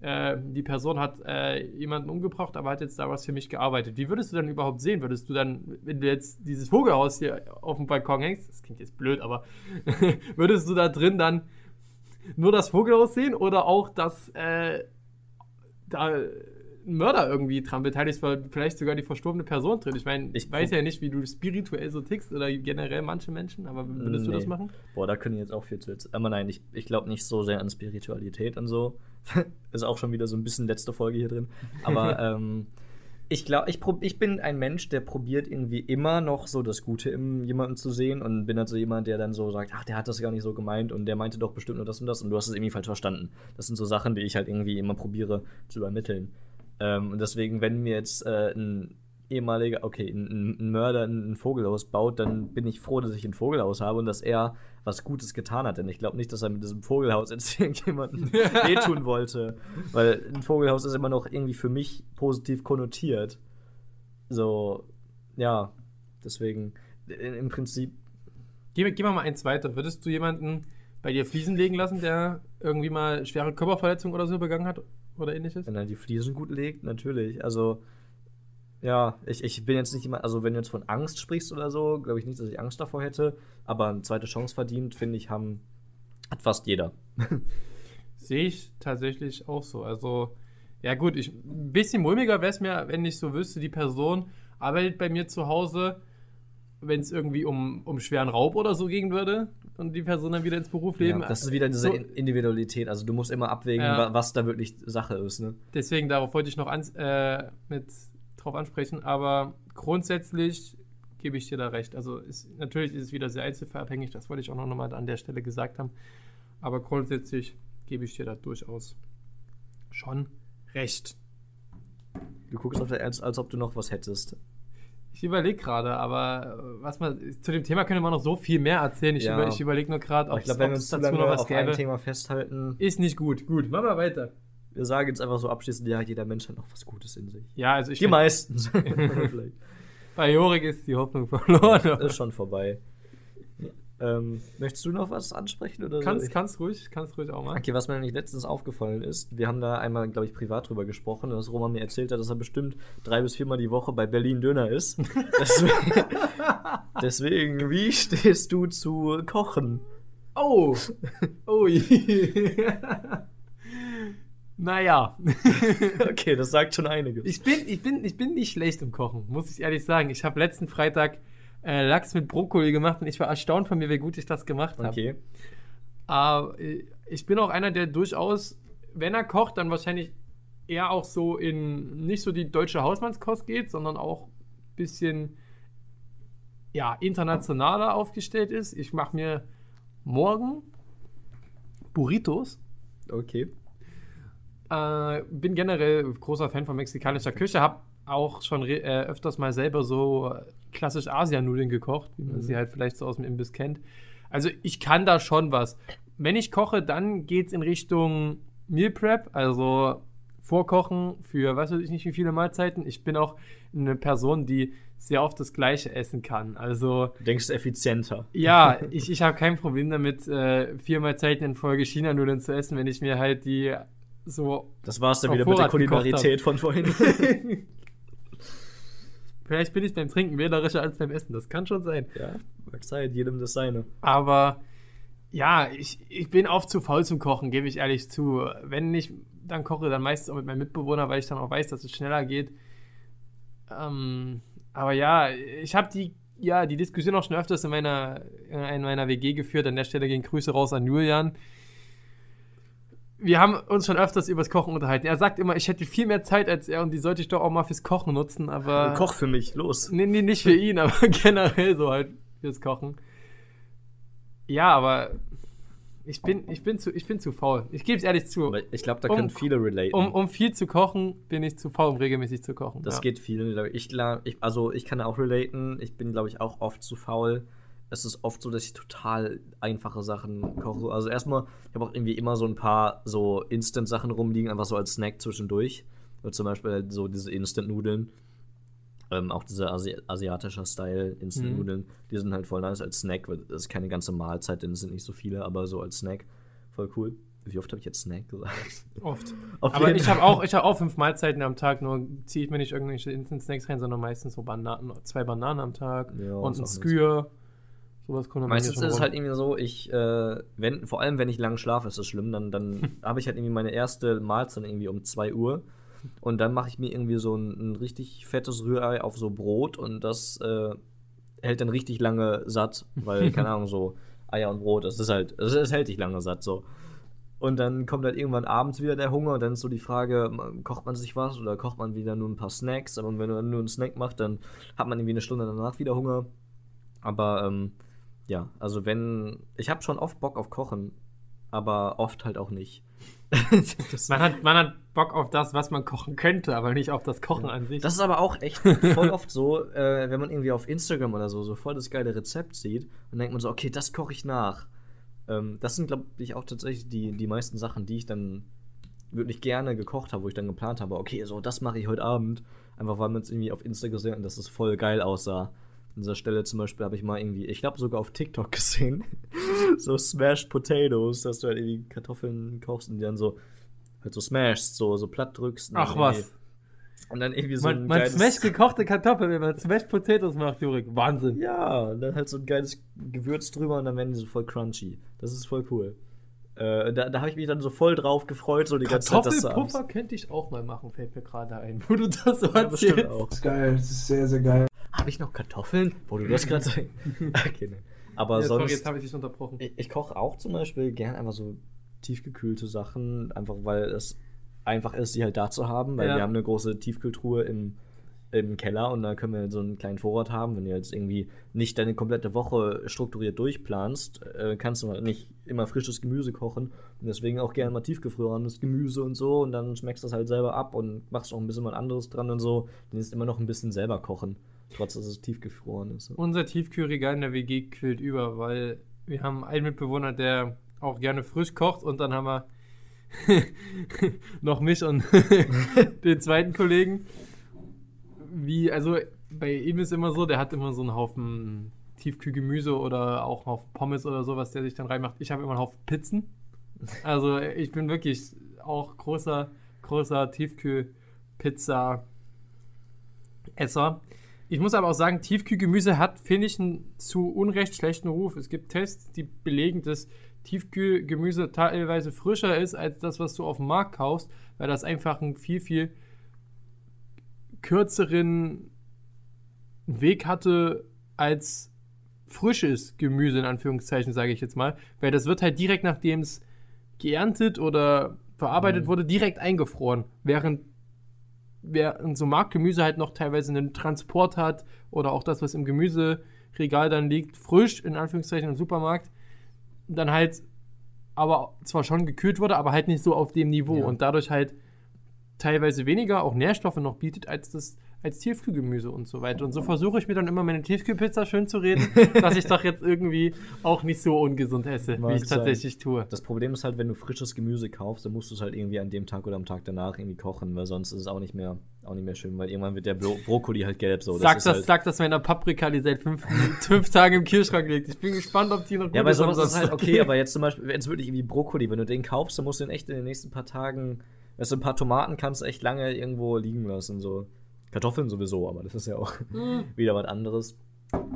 Speaker 1: äh, die Person hat äh, jemanden umgebracht, aber hat jetzt da was für mich gearbeitet. Wie würdest du dann überhaupt sehen? Würdest du dann, wenn du jetzt dieses Vogelhaus hier auf dem Balkon hängst, das klingt jetzt blöd, aber würdest du da drin dann nur das Vogelhaus sehen oder auch, dass äh, da ein Mörder irgendwie dran beteiligt ist, weil vielleicht sogar die verstorbene Person drin. Ich meine, ich weiß ja nicht, wie du spirituell so tickst oder generell manche Menschen, aber würdest du das
Speaker 2: Nee.
Speaker 1: machen?
Speaker 2: Boah, da können jetzt auch viel zu erzählen. Aber nein, ich, ich glaube nicht so sehr an Spiritualität und so. Ist auch schon wieder so ein bisschen letzte Folge hier drin. Aber ähm, ich glaube, ich, ich bin ein Mensch, der probiert irgendwie immer noch so das Gute in jemandem zu sehen und bin dann so jemand, der dann so sagt, ach, der hat das gar nicht so gemeint und der meinte doch bestimmt nur das und das und du hast es irgendwie falsch verstanden. Das sind so Sachen, die ich halt irgendwie immer probiere zu übermitteln. Ähm, und deswegen, wenn mir jetzt äh, ein ehemaliger, okay, ein, ein Mörder ein Vogelhaus baut, dann bin ich froh, dass ich ein Vogelhaus habe und dass er was Gutes getan hat. Denn ich glaube nicht, dass er mit diesem Vogelhaus jetzt irgendjemanden wehtun wollte. Weil ein Vogelhaus ist immer noch irgendwie für mich positiv konnotiert. So, ja, deswegen im Prinzip,
Speaker 1: Geh, geh mal mal eins weiter. Würdest du jemanden bei dir Fliesen legen lassen, der irgendwie mal schwere Körperverletzung oder so begangen hat oder ähnliches?
Speaker 2: wenn er die Fliesen gut legt, natürlich. Also, ja, ich, ich bin jetzt nicht immer, also wenn du jetzt von Angst sprichst oder so, glaube ich nicht, dass ich Angst davor hätte. Aber eine zweite Chance verdient, finde ich, haben, hat fast jeder.
Speaker 1: Sehe ich tatsächlich auch so. Also, ja gut, ich, ein bisschen mulmiger wäre es mir, wenn ich so wüsste, die Person arbeitet bei mir zu Hause wenn es irgendwie um, um schweren Raub oder so gehen würde und die Person dann wieder ins Berufsleben.
Speaker 2: Ja, das ist wieder diese
Speaker 1: So-
Speaker 2: In- Individualität. Also du musst immer abwägen,
Speaker 1: Ja.
Speaker 2: wa- was da wirklich Sache ist. Ne?
Speaker 1: Deswegen darauf wollte ich noch ans, äh, mit drauf ansprechen, aber grundsätzlich gebe ich dir da recht. Also ist, natürlich ist es wieder sehr einzelfallabhängig, das wollte ich auch noch mal an der Stelle gesagt haben. Aber grundsätzlich gebe ich dir da durchaus schon recht.
Speaker 2: Du guckst auf der Ernst, als ob du noch was hättest.
Speaker 1: Ich überlege gerade, aber äh, was man zu dem Thema könnte man noch so viel mehr erzählen. Ich,
Speaker 2: Ja.
Speaker 1: über, ich überlege nur gerade, ob es
Speaker 2: zu
Speaker 1: dazu noch was
Speaker 2: auf
Speaker 1: gäbe.
Speaker 2: Thema festhalten,
Speaker 1: Ist nicht gut. Gut, machen wir weiter.
Speaker 2: Wir sagen jetzt einfach so abschließend, ja, jeder Mensch hat noch was Gutes in sich.
Speaker 1: Ja, also ich
Speaker 2: Die meisten.
Speaker 1: Bei Jorik ist die Hoffnung verloren.
Speaker 2: ist schon vorbei. Ähm, möchtest du noch was ansprechen? Oder
Speaker 1: kannst,
Speaker 2: ich?
Speaker 1: kannst ruhig, kannst ruhig auch mal.
Speaker 2: Okay, was mir nämlich letztens aufgefallen ist, wir haben da einmal, glaube ich, privat drüber gesprochen, dass Roman mir erzählt hat, dass er bestimmt drei bis viermal die Woche bei Berlin Döner ist. deswegen, deswegen, wie stehst du zu Kochen?
Speaker 1: Oh! Oh! Naja.
Speaker 2: Okay, das sagt schon einiges.
Speaker 1: Ich bin, ich, bin, ich bin nicht schlecht im Kochen, muss ich ehrlich sagen. Ich habe letzten Freitag äh, Lachs mit Brokkoli gemacht und ich war erstaunt von mir, wie gut ich das gemacht habe.
Speaker 2: okay.
Speaker 1: Aber äh, ich bin auch einer, der durchaus, wenn er kocht, dann wahrscheinlich eher auch so in nicht so die deutsche Hausmannskost geht, sondern auch ein bisschen ja, internationaler aufgestellt ist. Ich mache mir morgen Burritos.
Speaker 2: Okay.
Speaker 1: Äh, bin generell großer Fan von mexikanischer Küche, habe auch schon äh, öfters mal selber so klassisch Asianudeln gekocht, wie man sie halt vielleicht so aus dem Imbiss kennt. Also ich kann da schon was. Wenn ich koche, dann geht es in Richtung Meal Prep, also Vorkochen für weiß ich nicht wie viele Mahlzeiten. Ich bin auch eine Person, die sehr oft das Gleiche essen kann. Also
Speaker 2: Du denkst effizienter.
Speaker 1: ja, ich, ich habe kein Problem damit, äh, vier Mahlzeiten in Folge China-Nudeln zu essen, wenn ich mir halt die so
Speaker 2: Das war's dann wieder mit der
Speaker 1: Vorrat
Speaker 2: Kulinarität von vorhin.
Speaker 1: Vielleicht bin ich beim Trinken wählerischer als beim Essen. Das kann schon sein.
Speaker 2: ja, mag sein, jedem das seine.
Speaker 1: Aber ja, ich, ich bin oft zu faul zum Kochen, gebe ich ehrlich zu. Wenn ich dann koche, dann meistens auch mit meinem Mitbewohner, weil ich dann auch weiß, dass es schneller geht. Ähm, aber ja, ich habe die, ja, die Diskussion auch schon öfters in meiner, in meiner WG geführt. An der Stelle gehen Grüße raus an Julian. Wir haben uns schon öfters übers Kochen unterhalten. Er sagt immer, ich hätte viel mehr Zeit als er und die sollte ich doch auch mal fürs Kochen nutzen, aber.
Speaker 2: Koch für mich, los.
Speaker 1: Nee, nee, nicht für ihn, aber generell so halt fürs Kochen. Ja, aber ich bin, ich bin, zu, ich bin zu faul. Ich gebe es ehrlich zu.
Speaker 2: Aber ich glaube, da
Speaker 1: Um-
Speaker 2: können viele relaten.
Speaker 1: Um, um viel zu kochen, bin ich zu faul, um regelmäßig zu kochen.
Speaker 2: Das
Speaker 1: ja.
Speaker 2: geht vielen. ich, also ich kann auch relaten. Ich bin, glaube ich, auch oft zu faul. Es ist oft so, dass ich total einfache Sachen koche. Also erstmal, ich habe auch irgendwie immer so ein paar so Instant-Sachen rumliegen, einfach so als Snack zwischendurch. Und zum Beispiel halt so diese Instant-Nudeln. Ähm, auch dieser Asi asiatischer Style Instant-Nudeln. Die sind halt voll nice als Snack, weil das ist keine ganze Mahlzeit, denn es sind nicht so viele, aber so als Snack. Voll cool. Wie oft habe ich jetzt Snack gesagt?
Speaker 1: Oft. Aber ich habe auch, ich hab auch fünf Mahlzeiten am Tag, nur ziehe ich mir nicht irgendwelche Instant-Snacks rein, sondern meistens so Bananen, zwei Bananen am Tag
Speaker 2: Ja,
Speaker 1: und ein Skür. Sowas kommt
Speaker 2: Meistens ist es halt irgendwie so, ich, äh, wenn, vor allem wenn ich lang schlafe, ist das schlimm, dann, dann habe ich halt irgendwie meine erste Mahlzeit irgendwie um 2 Uhr und dann mache ich mir irgendwie so ein, ein richtig fettes Rührei auf so Brot und das äh, hält dann richtig lange satt, weil, keine Ahnung, so Eier und Brot, das ist halt, das, das hält dich lange satt so. Und dann kommt halt irgendwann abends wieder der Hunger und dann ist so die Frage, kocht man sich was oder kocht man wieder nur ein paar Snacks? Aber wenn man nur einen Snack macht, dann hat man irgendwie eine Stunde danach wieder Hunger. Aber ähm, ja, also wenn. Ich habe schon oft Bock auf Kochen, aber oft halt auch nicht.
Speaker 1: Man hat, man hat Bock auf das, was man kochen könnte, aber nicht auf das Kochen an sich.
Speaker 2: das ist aber auch echt voll oft so, äh, wenn man irgendwie auf Instagram oder so so voll das geile Rezept sieht, dann denkt man so, okay, das koche ich nach. Ähm, das sind, glaube ich, auch tatsächlich die, die meisten Sachen, die ich dann wirklich gerne gekocht habe, wo ich dann geplant habe, okay, so das mache ich heute Abend. Einfach weil man es irgendwie auf Insta gesehen hat und dass es voll geil aussah. An dieser Stelle zum Beispiel habe ich mal irgendwie, ich glaube sogar auf TikTok gesehen, so Smashed Potatoes, dass du halt irgendwie Kartoffeln kochst und die dann so halt so smashst, so, so platt drückst. und
Speaker 1: Ach
Speaker 2: dann
Speaker 1: was.
Speaker 2: Und dann irgendwie so
Speaker 1: man
Speaker 2: ein
Speaker 1: man
Speaker 2: geiles-
Speaker 1: smasht gekochte Kartoffeln, wenn man smashed Potatoes macht, Jurik. Wahnsinn.
Speaker 2: Ja, und dann halt so ein geiles Gewürz drüber und dann werden die so voll crunchy. Das ist voll cool. Äh, da da habe ich mich dann so voll drauf gefreut, so die ganze Zeit.
Speaker 1: Kartoffelpuffer könnte ich auch mal machen, fällt mir gerade ein. Wo du das so
Speaker 2: Ja,
Speaker 1: erzählst.
Speaker 2: auch.
Speaker 7: Geil, das ist sehr, sehr geil.
Speaker 2: Habe ich noch Kartoffeln? Wo du das gerade sagst. okay, ne. Aber
Speaker 1: Ja, sorry,
Speaker 2: sonst.
Speaker 1: jetzt habe ich dich unterbrochen.
Speaker 2: Ich, ich koche auch zum Beispiel gern einfach so tiefgekühlte Sachen, einfach weil es einfach ist, die halt da zu haben, weil
Speaker 1: Ja.
Speaker 2: wir haben eine große Tiefkühltruhe im, im Keller und da können wir so einen kleinen Vorrat haben. Wenn du jetzt irgendwie nicht deine komplette Woche strukturiert durchplanst, äh, kannst du nicht immer frisches Gemüse kochen und deswegen auch gerne mal tiefgefrorenes Gemüse und so und dann schmeckst du das halt selber ab und machst auch ein bisschen was anderes dran und so. Dann ist immer noch ein bisschen selber kochen, trotz dass es tiefgefroren ist.
Speaker 1: Unser Tiefkühlregal in der WG quillt über, weil wir haben einen Mitbewohner, der auch gerne frisch kocht und dann haben wir noch mich und den zweiten Kollegen. Wie, also bei ihm ist immer so, der hat immer so einen Haufen Tiefkühlgemüse oder auch einen Haufen Pommes oder sowas, der sich dann reinmacht. Ich habe immer einen Haufen Pizzen. Also ich bin wirklich auch großer, großer Tiefkühlpizza-Esser. Ich muss aber auch sagen, Tiefkühlgemüse hat, finde ich, einen zu Unrecht schlechten Ruf. Es gibt Tests, die belegen, dass Tiefkühlgemüse teilweise frischer ist als das, was du auf dem Markt kaufst, weil das einfach einen viel, viel kürzeren Weg hatte als frisches Gemüse, in Anführungszeichen, sage ich jetzt mal. Weil das wird halt direkt, nachdem es geerntet oder verarbeitet wurde, direkt eingefroren. Während, während so Marktgemüse halt noch teilweise einen Transport hat oder auch das, was im Gemüseregal dann liegt, frisch, in Anführungszeichen, im Supermarkt, dann halt aber zwar schon gekühlt wurde, aber halt nicht so auf dem Niveau
Speaker 2: Ja.
Speaker 1: und dadurch halt teilweise weniger auch Nährstoffe noch bietet als das als Tiefkühlgemüse und so weiter. Und so versuche ich mir dann immer meine Tiefkühlpizza schön zu reden, dass ich doch jetzt irgendwie auch nicht so ungesund esse,
Speaker 2: Mag
Speaker 1: wie ich
Speaker 2: sein.
Speaker 1: tatsächlich tue.
Speaker 2: Das Problem ist halt, wenn du frisches Gemüse kaufst, dann musst du es halt irgendwie an dem Tag oder am Tag danach irgendwie kochen, weil sonst ist es auch nicht mehr, auch nicht mehr schön, weil irgendwann wird der Bro Brokkoli halt gelb so.
Speaker 1: sag,
Speaker 2: ist
Speaker 1: das,
Speaker 2: halt,
Speaker 1: sag das meiner Paprika, die seit fünf, fünf Tagen im Kühlschrank liegt. Ich bin gespannt, ob die noch gut
Speaker 2: ja, bei sowas ist halt okay, aber jetzt zum Beispiel, wenn es wirklich irgendwie Brokkoli, wenn du den kaufst, dann musst du den echt in den nächsten paar Tagen, du, ein paar Tomaten kannst du echt lange irgendwo liegen lassen, so. Kartoffeln sowieso, aber das ist ja auch
Speaker 1: Mhm.
Speaker 2: wieder was anderes.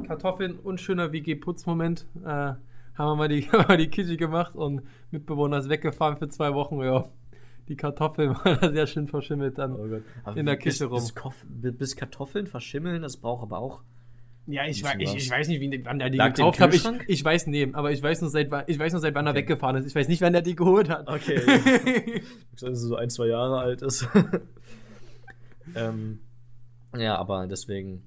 Speaker 1: Kartoffeln, unschöner WG-Putzmoment. Äh, haben wir mal die, haben wir mal die Küche gemacht und Mitbewohner ist weggefahren für zwei Wochen. Ja, die Kartoffeln waren da sehr schön verschimmelt dann.
Speaker 2: Oh Gott. Aber
Speaker 1: In der
Speaker 2: bis-
Speaker 1: Küche rum.
Speaker 2: Bis, bis Kartoffeln verschimmeln, das braucht aber auch.
Speaker 1: Ja, ich, wei- ich, ich weiß nicht, wie, wann der die
Speaker 2: Lag
Speaker 1: gekauft hat. Ich,
Speaker 2: Kühlschrank?
Speaker 1: ich weiß, nee, aber ich weiß nur, seit, wann- ich weiß nur, seit wann er
Speaker 2: Okay.
Speaker 1: weggefahren ist. Ich weiß nicht, wann er die geholt hat.
Speaker 2: Okay. Dass er so ein, zwei Jahre alt ist. ähm, ja, aber deswegen.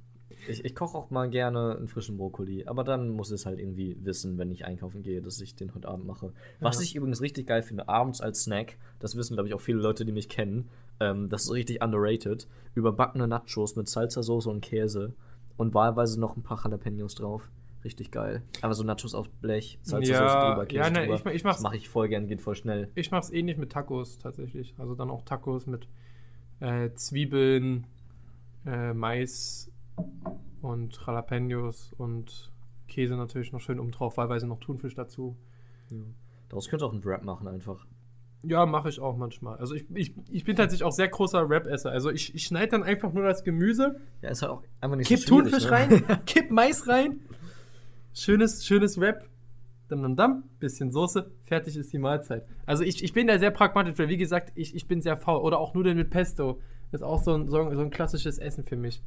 Speaker 2: Ich, ich koche auch mal gerne einen frischen Brokkoli, aber dann muss es halt irgendwie wissen, wenn ich einkaufen gehe, dass ich den heute Abend mache. Was
Speaker 1: Ja.
Speaker 2: ich übrigens richtig geil finde, abends als Snack, das wissen, glaube ich, auch viele Leute, die mich kennen, ähm, das ist richtig underrated, überbackene Nachos mit Salsa-Soße und Käse und wahlweise noch ein paar Jalapenos drauf. Richtig geil. Aber so Nachos auf Blech, Salsa-Soße
Speaker 1: Ja,
Speaker 2: drüber, Käse
Speaker 1: ja, ne,
Speaker 2: drüber.
Speaker 1: ich- ich mach's-
Speaker 2: das mache ich voll gern, geht voll schnell.
Speaker 1: Ich mach's ähnlich mit Tacos tatsächlich. Also dann auch Tacos mit äh, Zwiebeln, äh, Mais und Jalapenos und Käse natürlich noch schön um drauf, wahlweise noch Thunfisch dazu.
Speaker 2: Daraus könnte auch ein Wrap machen einfach.
Speaker 1: Ja, mache ich auch manchmal. Also ich, ich, ich bin tatsächlich auch sehr großer Rap-Esser. Also ich, ich schneide dann einfach nur das Gemüse,
Speaker 2: Ja, ist halt auch einfach nicht
Speaker 1: kipp
Speaker 2: so
Speaker 1: Thunfisch
Speaker 2: ne?
Speaker 1: rein, kipp Mais rein, schönes, schönes Wrap, dam dam dam, bisschen Soße, fertig ist die Mahlzeit. Also ich, ich bin da sehr pragmatisch, weil wie gesagt, ich, ich bin sehr faul. Oder auch Nudeln mit Pesto. Ist auch so ein, so ein, so ein klassisches Essen für mich.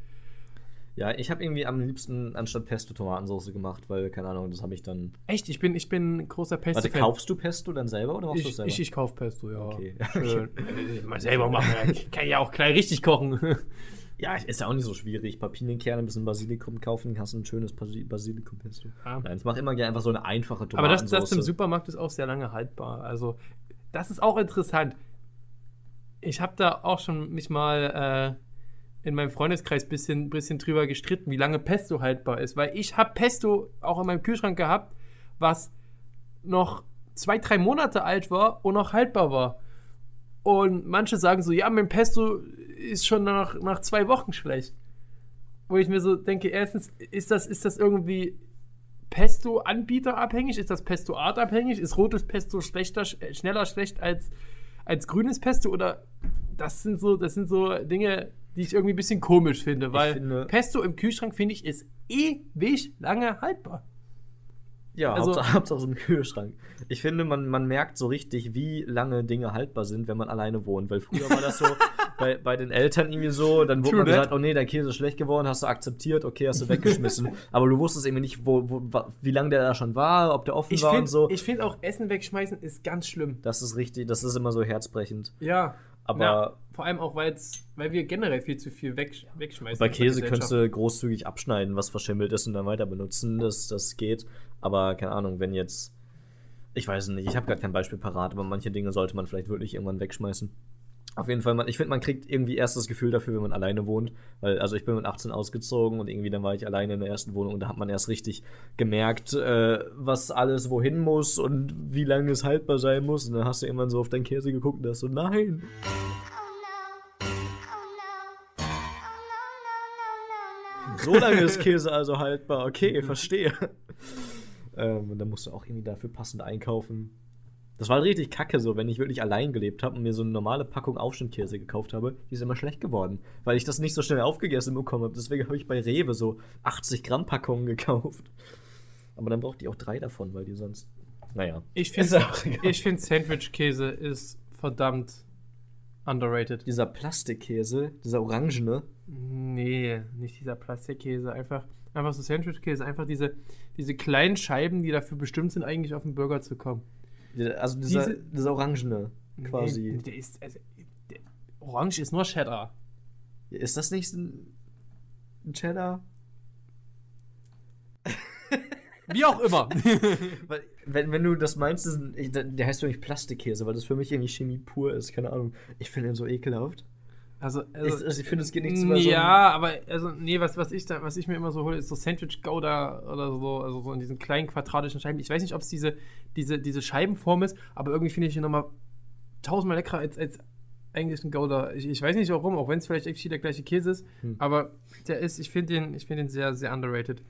Speaker 2: Ja, ich habe irgendwie am liebsten anstatt Pesto Tomatensauce gemacht, weil, keine Ahnung, das habe ich dann.
Speaker 1: Echt, ich bin, ich bin ein großer Pesto.
Speaker 2: Warte, kaufst du Pesto dann selber oder machst du es selber?
Speaker 1: ich, ich kauf Pesto, ja.
Speaker 2: Okay.
Speaker 1: Schön. Äh, Mal selber machen. Ich kann ja auch gleich richtig kochen.
Speaker 2: ja, ist ja auch nicht so schwierig. Pinienkerne, ein bisschen Basilikum kaufen, hast du ein schönes Basi- Basilikum-Pesto.
Speaker 1: Ja.
Speaker 2: Nein, ich mache immer gerne einfach so eine einfache
Speaker 1: Aber das,
Speaker 2: Tomatensauce.
Speaker 1: das im Supermarkt ist auch sehr lange haltbar. Also, das ist auch interessant. Ich habe da auch schon mich mal äh, in meinem Freundeskreis ein bisschen, bisschen drüber gestritten, wie lange Pesto haltbar ist. Weil ich habe Pesto auch in meinem Kühlschrank gehabt, was noch zwei, drei Monate alt war und noch haltbar war. Und manche sagen so, ja, mein Pesto ist schon nach, nach zwei Wochen schlecht. Wo ich mir so denke, erstens, ist das, ist das irgendwie Pesto-Anbieter abhängig? Ist das Pesto-Art abhängig? Ist rotes Pesto schlechter, sch- schneller schlecht als, als grünes Pesto? Oder das sind so, das sind so Dinge, die ich irgendwie ein bisschen komisch finde, weil
Speaker 2: finde-
Speaker 1: Pesto im Kühlschrank, finde ich, ist ewig lange haltbar.
Speaker 2: Ja,
Speaker 1: Also-
Speaker 2: Hauptsache, Hauptsache aus dem Kühlschrank. Ich finde, man, man merkt so richtig, wie lange Dinge haltbar sind, wenn man alleine wohnt. Weil früher war das so bei, bei den Eltern irgendwie so, dann wurde man
Speaker 1: that.
Speaker 2: gesagt, oh nee, der Käse ist schlecht geworden, hast du akzeptiert, okay, hast du weggeschmissen. Aber du wusstest irgendwie nicht, wo, wo, wie lange der da schon war, ob der offen
Speaker 1: Ich
Speaker 2: war und
Speaker 1: finde
Speaker 2: so.
Speaker 1: find auch, Essen wegschmeißen ist ganz schlimm.
Speaker 2: Das ist richtig, das ist immer so herzbrechend.
Speaker 1: Ja.
Speaker 2: Aber
Speaker 1: Ja, vor allem auch, weil wir generell viel zu viel weg, wegschmeißen.
Speaker 2: Bei Käse könntest du großzügig abschneiden, was verschimmelt ist und dann weiter benutzen. Das, das geht. Aber keine Ahnung, wenn jetzt. Ich weiß nicht, ich habe gerade kein Beispiel parat, aber manche Dinge sollte man vielleicht wirklich irgendwann wegschmeißen. Auf jeden Fall, man, ich finde, man kriegt irgendwie erst das Gefühl dafür, wenn man alleine wohnt. Weil, also ich bin mit 18 ausgezogen und irgendwie dann war ich alleine in der ersten Wohnung und da hat man erst richtig gemerkt, äh, was alles wohin muss und wie lange es haltbar sein muss. Und dann hast du irgendwann so auf deinen Käse geguckt und hast so, nein. So lange ist Käse also haltbar. Okay, verstehe. Ähm, und dann musst du auch irgendwie dafür passend einkaufen. Das war richtig kacke so, wenn ich wirklich allein gelebt habe und mir so eine normale Packung Aufschnittkäse gekauft habe, die ist immer schlecht geworden, weil ich das nicht so schnell aufgegessen bekommen habe. Deswegen habe ich bei Rewe so 80 Gramm Packungen gekauft. Aber dann braucht die auch drei davon, weil die sonst. Naja.
Speaker 1: Ich finde, ich find Sandwich-Käse ist verdammt underrated.
Speaker 2: Dieser Plastikkäse, dieser orangene,
Speaker 1: Nee, nicht dieser Plastikkäse. Einfach, einfach so Sandwich-Käse. Einfach diese, diese kleinen Scheiben, die dafür bestimmt sind, eigentlich auf den Burger zu kommen.
Speaker 2: also dieser,
Speaker 1: Diese-
Speaker 2: dieser orangene quasi.
Speaker 1: Nee, der ist, also, der, Orange ist nur Cheddar.
Speaker 2: Ist das nicht ein ein Cheddar?
Speaker 1: Wie auch immer.
Speaker 2: Wenn, wenn du das meinst, ist ein, der heißt für mich Plastikkäse, weil das für mich irgendwie Chemie pur ist. Keine Ahnung. Ich finde den so ekelhaft.
Speaker 1: Also,
Speaker 2: Ich,
Speaker 1: also
Speaker 2: also ich finde, es geht nichts über so
Speaker 1: ja, aber also nee, was, was ich da, was ich mir immer so hole, ist so Sandwich Gouda oder so, also so in diesen kleinen quadratischen Scheiben. Ich weiß nicht, ob es diese, diese, diese Scheibenform ist, aber irgendwie finde ich ihn nochmal tausendmal leckerer als, als eigentlich ein Gouda. Ich, ich weiß nicht warum, auch wenn es vielleicht actually der gleiche Käse ist,
Speaker 2: Hm.
Speaker 1: aber der ist, ich finde den, ich finde den sehr, sehr underrated.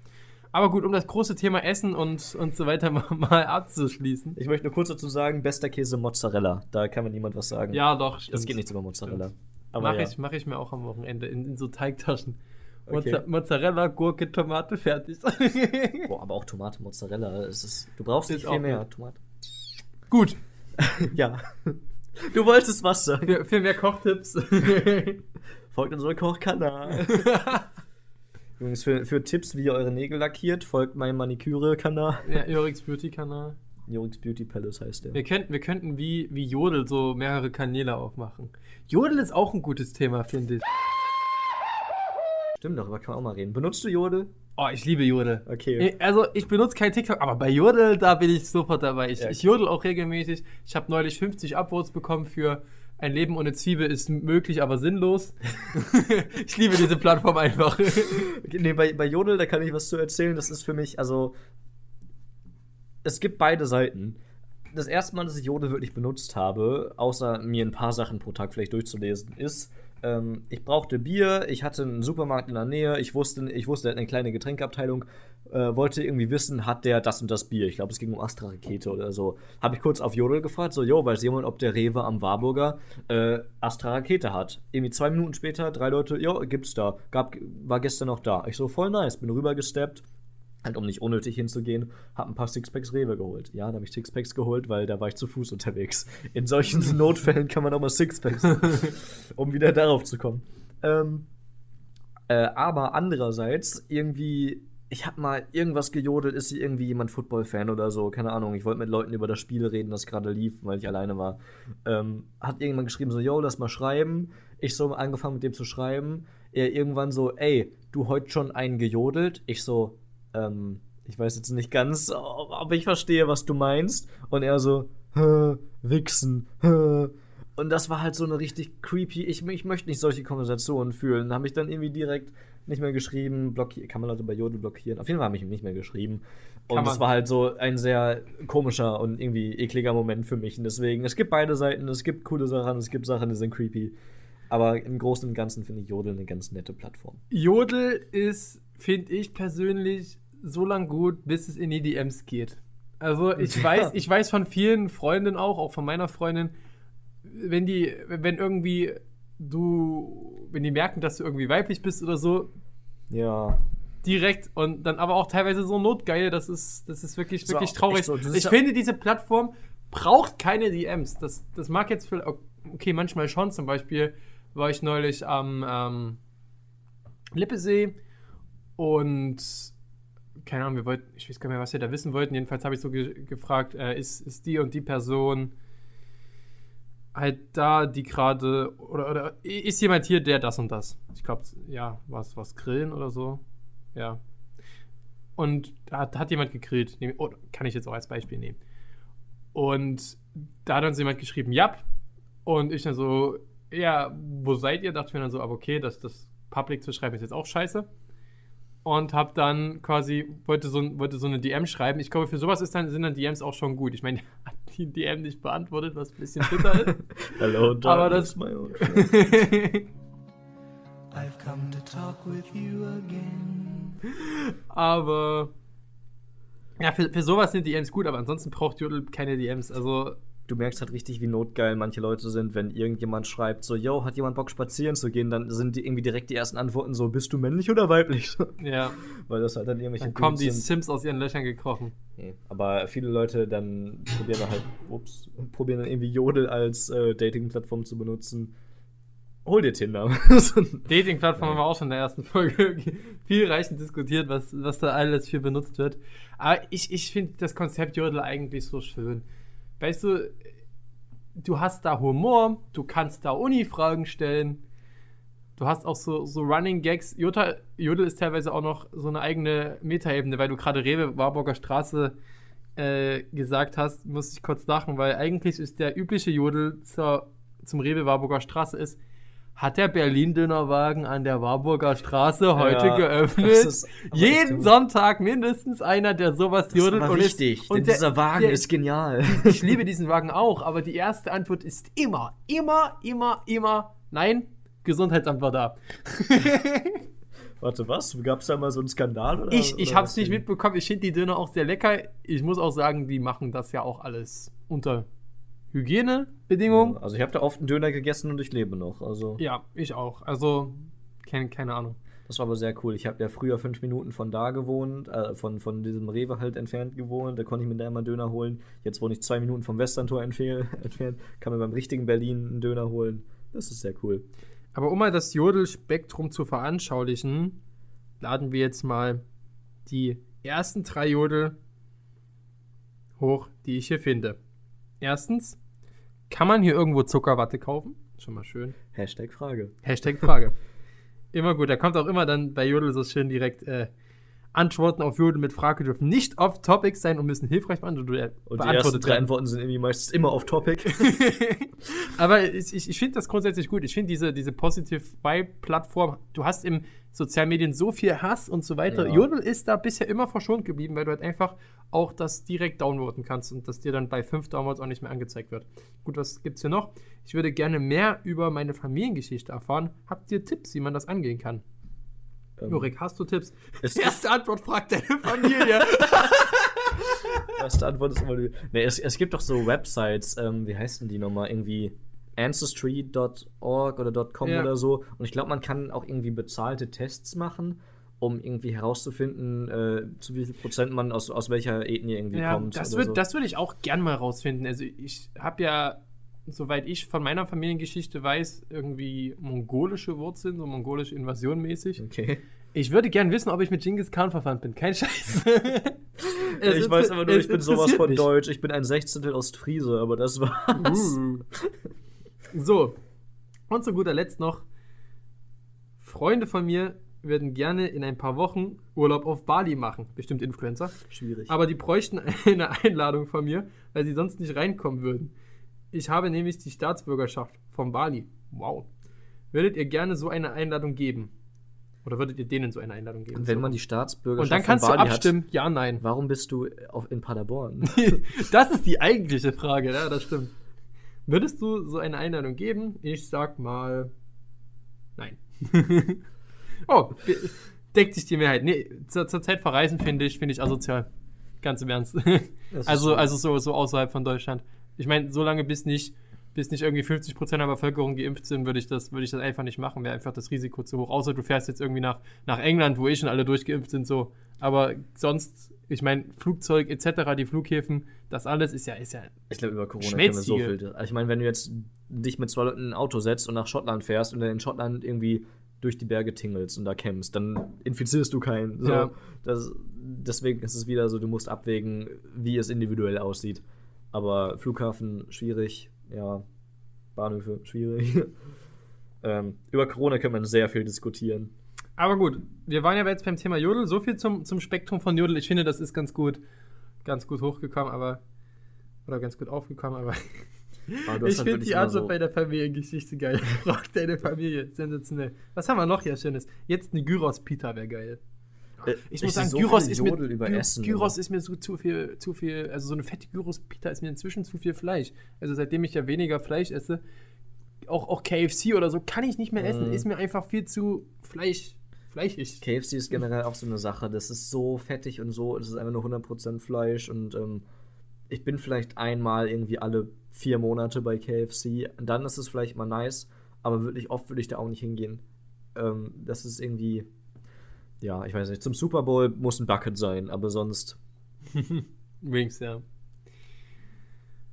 Speaker 1: Aber gut, um das große Thema Essen und, und so weiter mal, mal abzuschließen.
Speaker 2: Ich möchte nur kurz dazu sagen, bester Käse Mozzarella. Da kann mir niemand was sagen.
Speaker 1: Ja, doch,
Speaker 2: Es
Speaker 1: stimmt.
Speaker 2: geht nichts über Mozzarella. Aber
Speaker 1: Mache
Speaker 2: ja.
Speaker 1: ich, mach ich mir auch am Wochenende in, in so Teigtaschen.
Speaker 2: Okay.
Speaker 1: Mozza Mozzarella, Gurke, Tomate, fertig.
Speaker 2: Boah, aber auch Tomate, Mozzarella. Es ist, du brauchst nicht
Speaker 1: auch
Speaker 2: viel mehr.
Speaker 1: gut.
Speaker 2: Tomate.
Speaker 1: Gut,
Speaker 2: ja. Du wolltest was sagen.
Speaker 1: für, für mehr Kochtipps.
Speaker 2: Folgt unserem Kochkanal. Übrigens, für, für Tipps, wie ihr eure Nägel lackiert, folgt meinem Maniküre-Kanal.
Speaker 1: ja, Jorix Beauty-Kanal.
Speaker 2: Jorix Beauty Palace heißt der.
Speaker 1: Wir könnten, wir könnten wie, wie Jodel so mehrere Kanäle aufmachen. Jodel ist auch ein gutes Thema, finde ich.
Speaker 2: Stimmt, darüber kann man auch mal reden. Benutzt du Jodel?
Speaker 1: Oh, ich liebe Jodel.
Speaker 2: Okay.
Speaker 1: Also, ich benutze kein TikTok, aber bei Jodel, da bin ich sofort dabei. Ich,
Speaker 2: Ja.
Speaker 1: ich jodel auch regelmäßig. Ich habe neulich 50 Upvotes bekommen für ein Leben ohne Zwiebel ist möglich, aber sinnlos. ich liebe diese Plattform einfach.
Speaker 2: Nee, bei, bei Jodel, da kann ich was zu erzählen. Das ist für mich, also. Es gibt beide Seiten. Das erste Mal, dass ich Jodel wirklich benutzt habe, außer mir ein paar Sachen pro Tag vielleicht durchzulesen, ist, ähm, ich brauchte Bier, ich hatte einen Supermarkt in der Nähe, ich wusste, ich wusste, er hat eine kleine Getränkeabteilung, äh, wollte irgendwie wissen, hat der das und das Bier? Ich glaube, es ging um Astra-Rakete oder so. Habe ich kurz auf Jodel gefragt, so, jo, weiß jemand, ob der Rewe am Warburger äh, Astra-Rakete hat? Irgendwie zwei Minuten später, drei Leute, jo, gibt's da. Gab, war gestern noch da. Ich so, voll nice, bin rübergesteppt. Halt, um nicht unnötig hinzugehen, hab ein paar Sixpacks Rewe geholt. Ja, da habe ich Sixpacks geholt, weil da war ich zu Fuß unterwegs. In solchen Notfällen kann man auch mal Sixpacks, um wieder darauf zu kommen. Ähm, äh, aber andererseits, irgendwie, ich hab mal irgendwas gejodelt, ist hier irgendwie jemand Football-Fan oder so, keine Ahnung. Ich wollte mit Leuten über das Spiel reden, das gerade lief, weil ich alleine war. Ähm, hat irgendjemand geschrieben, so, yo, lass mal schreiben. Ich so angefangen mit dem zu schreiben. Er irgendwann so, ey, du heute schon einen gejodelt? Ich so, ähm, ich weiß jetzt nicht ganz, aber ich verstehe, was du meinst. Und er so, wichsen, hä. Und das war halt so eine richtig creepy, ich, ich möchte nicht solche Konversationen fühlen. Da habe ich dann irgendwie direkt nicht mehr geschrieben, blockiert, kann man Leute bei Jodel blockieren? Auf jeden Fall habe ich ihm nicht mehr geschrieben. Und das war halt so ein sehr komischer und irgendwie ekliger Moment für mich. Und deswegen, es gibt beide Seiten, es gibt coole Sachen, es gibt Sachen, die sind creepy. Aber im Großen und Ganzen finde ich Jodel eine ganz nette Plattform.
Speaker 1: Jodel ist, finde ich persönlich, so lang gut, bis es in die DMs geht. Also ich weiß, ich weiß von vielen Freundinnen auch, auch von meiner Freundin, wenn die, wenn irgendwie du, wenn die merken, dass du irgendwie weiblich bist oder so,
Speaker 2: Ja.
Speaker 1: Direkt und dann aber auch teilweise so notgeil, das ist, das ist wirklich,
Speaker 2: So,
Speaker 1: wirklich traurig.
Speaker 2: so,
Speaker 1: ich
Speaker 2: ja-
Speaker 1: finde, diese Plattform braucht keine DMs. Das, das mag jetzt für, okay, manchmal schon. Zum Beispiel war ich neulich am ähm, Lippesee und keine Ahnung, wir wollten, ich weiß gar nicht mehr, was wir da wissen wollten. Jedenfalls habe ich so ge gefragt, äh, ist, ist die und die Person halt da, die gerade, oder, oder ist jemand hier, der das und das? Ich glaube, ja, was, was grillen oder so. Ja. Und da hat, hat jemand gegrillt. Oh, kann ich jetzt auch als Beispiel nehmen. Und da hat uns jemand geschrieben, ja. Und ich dann so, ja, wo seid ihr? Dachte ich mir dann so, aber okay, das, das Public zu schreiben ist jetzt auch scheiße. Und hab dann quasi, wollte so, wollte so eine DM schreiben. Ich glaube, für sowas ist dann, sind dann DMs auch schon gut. Ich meine, hat die DM nicht beantwortet, was ein bisschen bitter ist.
Speaker 2: Hello,
Speaker 1: Aber
Speaker 2: darkness,
Speaker 1: das-
Speaker 2: my old friend.
Speaker 8: I've come to talk with you again.
Speaker 1: Aber ja, für, für sowas sind DMs gut, aber ansonsten braucht Jodel keine DMs. Also,
Speaker 2: Du merkst halt richtig, wie notgeil manche Leute sind, wenn irgendjemand schreibt, so, yo, hat jemand Bock spazieren zu gehen, dann sind die irgendwie direkt die ersten Antworten so, bist du männlich oder weiblich?
Speaker 1: ja,
Speaker 2: Weil das halt dann irgendwelche
Speaker 1: dann kommen die. Sims aus ihren Löchern gekrochen.
Speaker 2: Nee. Aber viele Leute dann probieren halt, ups, probieren dann irgendwie Jodel als äh, Dating-Plattform zu benutzen. Hol dir Tinder.
Speaker 1: Dating-Plattform haben wir auch schon in der ersten Folge viel reichend diskutiert, was, was da alles für benutzt wird. Aber ich, ich finde das Konzept Jodel eigentlich so schön. Weißt du, du hast da Humor, du kannst da Uni-Fragen stellen. Du hast auch so, so Running Gags. Jota, Jodel ist teilweise auch noch so eine eigene Metaebene, weil du gerade Rewe Warburger Straße äh, gesagt hast, muss ich kurz lachen, weil eigentlich ist der übliche Jodel zur, zum Rewe Warburger Straße ist, hat der Berlin-Dönerwagen an der Warburger Straße heute
Speaker 2: Ja,
Speaker 1: geöffnet?
Speaker 2: ist
Speaker 1: Jeden. Sonntag mindestens einer, der sowas
Speaker 2: Das ist
Speaker 1: jodelt und ist-
Speaker 2: wichtig,
Speaker 1: und
Speaker 2: denn
Speaker 1: der-
Speaker 2: dieser Wagen
Speaker 1: der-
Speaker 2: ist genial.
Speaker 1: ich liebe diesen Wagen auch, aber die erste Antwort ist immer, immer, immer, immer, nein, Gesundheitsamt war da.
Speaker 2: Warte, was? Gab es da mal so einen Skandal? Oder,
Speaker 1: Ich, ich hab's
Speaker 2: was
Speaker 1: nicht mitbekommen, ich finde die Döner auch sehr lecker. Ich muss auch sagen, die machen das ja auch alles unter Hygienebedingungen.
Speaker 2: Also ich habe da oft einen Döner gegessen und ich lebe noch. Also
Speaker 1: Ja, ich auch. Also, keine, keine Ahnung.
Speaker 2: das war aber sehr cool. Ich habe ja früher fünf Minuten von da gewohnt, äh, von, von diesem Rewe halt entfernt gewohnt. Da konnte ich mir da immer einen Döner holen. Jetzt wohne ich zwei Minuten vom Westerntor entfe- entfernt, kann mir beim richtigen Berlin einen Döner holen. Das ist sehr cool.
Speaker 1: Aber um mal das Jodelspektrum zu veranschaulichen, laden wir jetzt mal die ersten drei Jodel hoch, die ich hier finde. Erstens, kann man hier irgendwo Zuckerwatte kaufen? Schon mal schön.
Speaker 2: Hashtag Frage.
Speaker 1: Hashtag Frage. immer gut. Da kommt auch immer dann bei Jodel so schön direkt äh, Antworten auf Jodel mit Frage dürfen nicht off-topic sein und müssen hilfreich beantwortet werden.
Speaker 2: Und die ersten drei Antworten sind irgendwie meistens immer off Topic.
Speaker 1: Aber ich, ich, ich finde das grundsätzlich gut. Ich finde diese, diese Positive Vibe-Plattform, du hast im Sozialmedien so viel Hass und so weiter.
Speaker 2: Ja.
Speaker 1: Jodel ist da bisher immer verschont geblieben, weil du halt einfach auch das direkt downloaden kannst und das dir dann bei fünf Downloads auch nicht mehr angezeigt wird. Gut, was gibt's hier noch? Ich würde gerne mehr über meine Familiengeschichte erfahren. Habt ihr Tipps, wie man das angehen kann?
Speaker 2: Ähm,
Speaker 1: Jurik, hast du Tipps?
Speaker 2: es-
Speaker 1: Erste Antwort fragt deine Familie.
Speaker 2: Erste Antwort ist immer die. Nee, es, es gibt doch so Websites, ähm, wie heißen die nochmal? Irgendwie ancestry.org oder .com
Speaker 1: Ja.
Speaker 2: oder so. Und ich glaube, man kann auch irgendwie bezahlte Tests machen, um irgendwie herauszufinden, äh, zu wie viel Prozent man aus, aus welcher Ethnie irgendwie
Speaker 1: Ja,
Speaker 2: kommt.
Speaker 1: das würde
Speaker 2: so.
Speaker 1: das würd ich auch gern mal rausfinden. Also ich habe ja, soweit ich von meiner Familiengeschichte weiß, irgendwie mongolische Wurzeln, so mongolische Invasion mäßig.
Speaker 2: Okay.
Speaker 1: Ich würde gern wissen, ob ich mit Genghis Khan verwandt bin. Kein Scheiß.
Speaker 2: Ich weiß aber nur, ich bin sowas von
Speaker 1: mich.
Speaker 2: Deutsch. Ich bin ein Sechzehntel Ostfriese, aber das war's.
Speaker 1: Uh. So. Und zu guter Letzt noch. Freunde von mir würden gerne in ein paar Wochen Urlaub auf Bali machen. Bestimmt Influencer.
Speaker 2: Schwierig.
Speaker 1: Aber die bräuchten eine Einladung von mir, weil sie sonst nicht reinkommen würden. Ich habe nämlich die Staatsbürgerschaft von Bali. Wow. Würdet ihr gerne so eine Einladung geben? Oder würdet ihr denen so eine Einladung geben?
Speaker 2: Und wenn
Speaker 1: So.
Speaker 2: man die Staatsbürgerschaft
Speaker 1: Und dann kannst
Speaker 2: von
Speaker 1: du abstimmen,
Speaker 2: Hat,
Speaker 1: ja, nein.
Speaker 2: warum bist du auf, in Paderborn?
Speaker 1: das ist die eigentliche Frage, ja, das stimmt. Würdest du so eine Einladung geben? Ich sag mal nein. oh, deckt sich die Mehrheit. Nee, zur, zur Zeit verreisen finde ich, finde ich asozial. Ganz im Ernst. Also,
Speaker 2: so.
Speaker 1: also so, so außerhalb von Deutschland. Ich meine, so lange bis nicht bis nicht irgendwie 50% der Bevölkerung geimpft sind, würde ich, das, würde ich das einfach nicht machen. Wäre einfach das Risiko zu hoch. Außer du fährst jetzt irgendwie nach, nach England, wo eh schon alle durchgeimpft sind, so. Aber sonst, ich meine, Flugzeug etc., die Flughäfen, das alles ist ja, ist ja
Speaker 2: Ich glaube, über Corona können wir so viel. Also ich meine, wenn du jetzt dich mit zwei Leuten in ein Auto setzt und nach Schottland fährst und dann in Schottland irgendwie durch die Berge tingelst und da campst, dann infizierst du keinen. So,
Speaker 1: Ja.
Speaker 2: das, deswegen ist es wieder so, du musst abwägen, wie es individuell aussieht. Aber Flughafen schwierig, ja. Bahnhöfe schwierig. ähm, über Corona kann man sehr viel diskutieren.
Speaker 1: Aber gut, wir waren ja jetzt beim Thema Jodel. So viel zum, zum Spektrum von Jodel. Ich finde, das ist ganz gut, ganz gut hochgekommen, aber. Oder ganz gut aufgekommen, aber.
Speaker 2: Aber
Speaker 1: ich finde die Antwort
Speaker 2: so-
Speaker 1: bei der Familiengeschichte geil. Braucht deine Familie. Sensationell. Was haben wir noch hier Schönes? Jetzt eine Gyros-Pita wäre geil.
Speaker 2: Äh,
Speaker 1: Ich muss
Speaker 2: sehe
Speaker 1: sagen,
Speaker 2: so
Speaker 1: Gyros ist, mir, Gyros
Speaker 2: aber-
Speaker 1: ist mir so zu viel, zu viel, also so eine fette Gyros-Pita ist mir inzwischen zu viel Fleisch. Also seitdem ich ja weniger Fleisch esse, auch, auch KFC oder so, kann ich nicht mehr essen.
Speaker 2: Mhm.
Speaker 1: Ist mir einfach viel zu Fleisch, fleischig.
Speaker 2: KFC ist generell auch so eine Sache. Das ist so fettig und so. Es ist einfach nur 100% Fleisch. Und ähm, ich bin vielleicht einmal irgendwie alle vier Monate bei KFC. Dann ist es vielleicht mal nice. Aber wirklich oft würde ich da auch nicht hingehen. Ähm, das ist irgendwie. Ja, ich weiß nicht. Zum Super Bowl muss ein Bucket sein. Aber sonst.
Speaker 1: Wings, ja.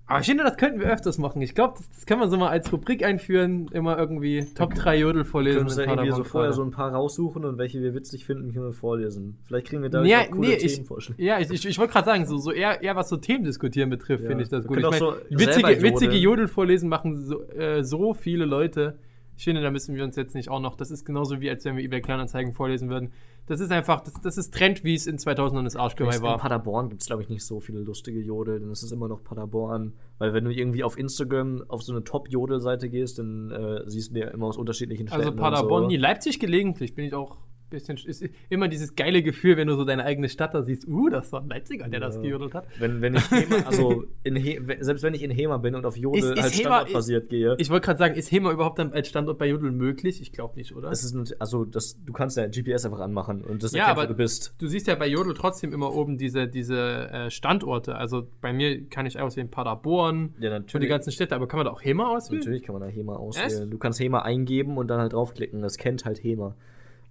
Speaker 1: Aber ich finde, das könnten wir öfters machen. Ich glaube, das, das kann man so mal als Rubrik einführen. Immer irgendwie Top 3 Jodel vorlesen.
Speaker 2: Können wir ja irgendwie so vorher so ein paar raussuchen und welche wir witzig finden, können wir vorlesen. Vielleicht kriegen wir da
Speaker 1: Ja,
Speaker 2: auch coole
Speaker 1: nee, ich,
Speaker 2: Themenvorschläge.
Speaker 1: ja, ich, ich, ich wollte gerade sagen, so, so eher, eher was so Themen diskutieren betrifft,
Speaker 2: Ja.
Speaker 1: finde ich das
Speaker 2: Wir
Speaker 1: gut. Ich
Speaker 2: auch so
Speaker 1: witzige,
Speaker 2: jodeln.
Speaker 1: witzige Jodel vorlesen machen so, äh, so viele Leute. Ich finde, da müssen wir uns jetzt nicht auch noch, das ist genauso wie, als wenn wir eBay Kleinanzeigen vorlesen würden. Das ist einfach, das, das ist Trend, wie es in 2000 das Arschgeweih
Speaker 2: In
Speaker 1: war.
Speaker 2: Paderborn gibt es, glaube ich, nicht so viele lustige Jodel, denn es ist immer noch Paderborn. Weil wenn du irgendwie auf Instagram auf so eine Top-Jodel-Seite gehst, dann äh, siehst du ja immer aus unterschiedlichen Städten.
Speaker 1: Also
Speaker 2: und
Speaker 1: Paderborn,
Speaker 2: so.
Speaker 1: nie. Leipzig gelegentlich bin ich auch bisschen. Ist immer dieses geile Gefühl, wenn du so deine eigene Stadt da siehst. Uh, das war ein Leipziger, der das
Speaker 2: Ja.
Speaker 1: gejodelt hat.
Speaker 2: Wenn, wenn ich Hema, also He selbst wenn ich in Hema bin und auf Jodel
Speaker 1: Ist- ist
Speaker 2: halt
Speaker 1: Hema-
Speaker 2: standardbasiert gehe,
Speaker 1: Ich wollte gerade sagen, ist Hema überhaupt dann als Standort bei Jodel möglich? Ich glaube nicht, oder?
Speaker 2: das ist also das, du kannst ja GPS einfach anmachen und das
Speaker 1: Ja,
Speaker 2: erkennt,
Speaker 1: aber
Speaker 2: wo du bist.
Speaker 1: Du siehst ja bei Jodel trotzdem immer oben diese, diese äh, Standorte. Also bei mir kann ich auswählen Paderborn
Speaker 2: Ja,
Speaker 1: und die
Speaker 2: natürlich.
Speaker 1: ganzen Städte, aber kann man da auch Hema auswählen?
Speaker 2: Natürlich kann man da Hema auswählen.
Speaker 1: Echt?
Speaker 2: Du kannst Hema eingeben und dann halt draufklicken. Das kennt halt Hema.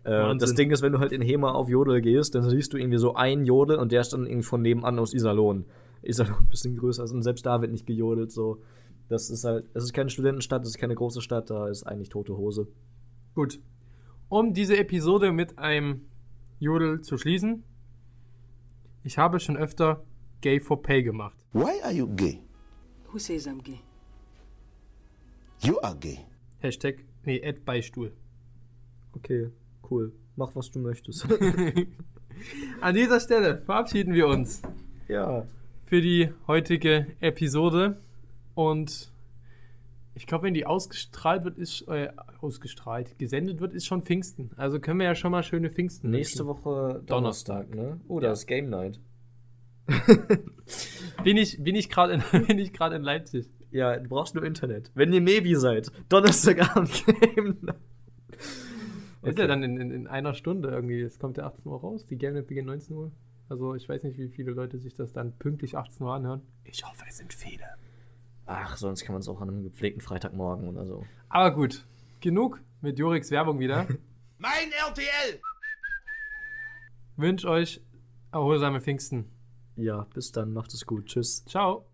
Speaker 2: Äh,
Speaker 1: Wahnsinn.
Speaker 2: das Ding ist, wenn du halt in Hema auf Jodel gehst, dann siehst du irgendwie so einen Jodel und der ist dann irgendwie von nebenan aus Iserlohn. Iserlohn ein bisschen größer ist und selbst da wird nicht gejodelt. So. Das ist halt, es ist keine Studentenstadt, es ist keine große Stadt, da ist eigentlich tote Hose.
Speaker 1: Gut. Um diese Episode mit einem Jodel zu schließen, ich habe schon öfter Gay for Pay gemacht.
Speaker 7: Why are you gay?
Speaker 9: Who says I'm gay?
Speaker 7: You are gay.
Speaker 1: Hashtag, nee, Ad Beistuhl.
Speaker 2: Okay, cool. Mach, was du möchtest.
Speaker 1: An dieser Stelle verabschieden wir uns
Speaker 2: ja.
Speaker 1: für die heutige Episode. Und ich glaube, wenn die ausgestrahlt wird, ist äh, ausgestrahlt, gesendet wird, ist schon Pfingsten. Also können wir ja schon mal schöne Pfingsten.
Speaker 2: Nächste
Speaker 1: wünschen.
Speaker 2: Woche Donnerstag, ne? Oh, da
Speaker 1: Ja.
Speaker 2: ist Game Night.
Speaker 1: Bin ich, bin ich gerade in, bin ich gerade in Leipzig.
Speaker 2: Ja, du brauchst nur Internet. Wenn ihr Nevi seid, Donnerstagabend Game Night.
Speaker 1: Ist ja dann in, in, in einer Stunde irgendwie. Es kommt ja 18 Uhr raus. Die Game Night beginnt 19 Uhr. Also ich weiß nicht, wie viele Leute sich das dann pünktlich 18 Uhr anhören. Ich hoffe, es sind viele.
Speaker 2: Ach, sonst kann man es auch an einem gepflegten Freitagmorgen oder so.
Speaker 1: Aber gut, genug mit Joriks Werbung wieder.
Speaker 7: Mein RTL!
Speaker 1: Wünsche euch erholsame Pfingsten.
Speaker 2: Ja, bis dann, macht es gut. Tschüss.
Speaker 1: Ciao.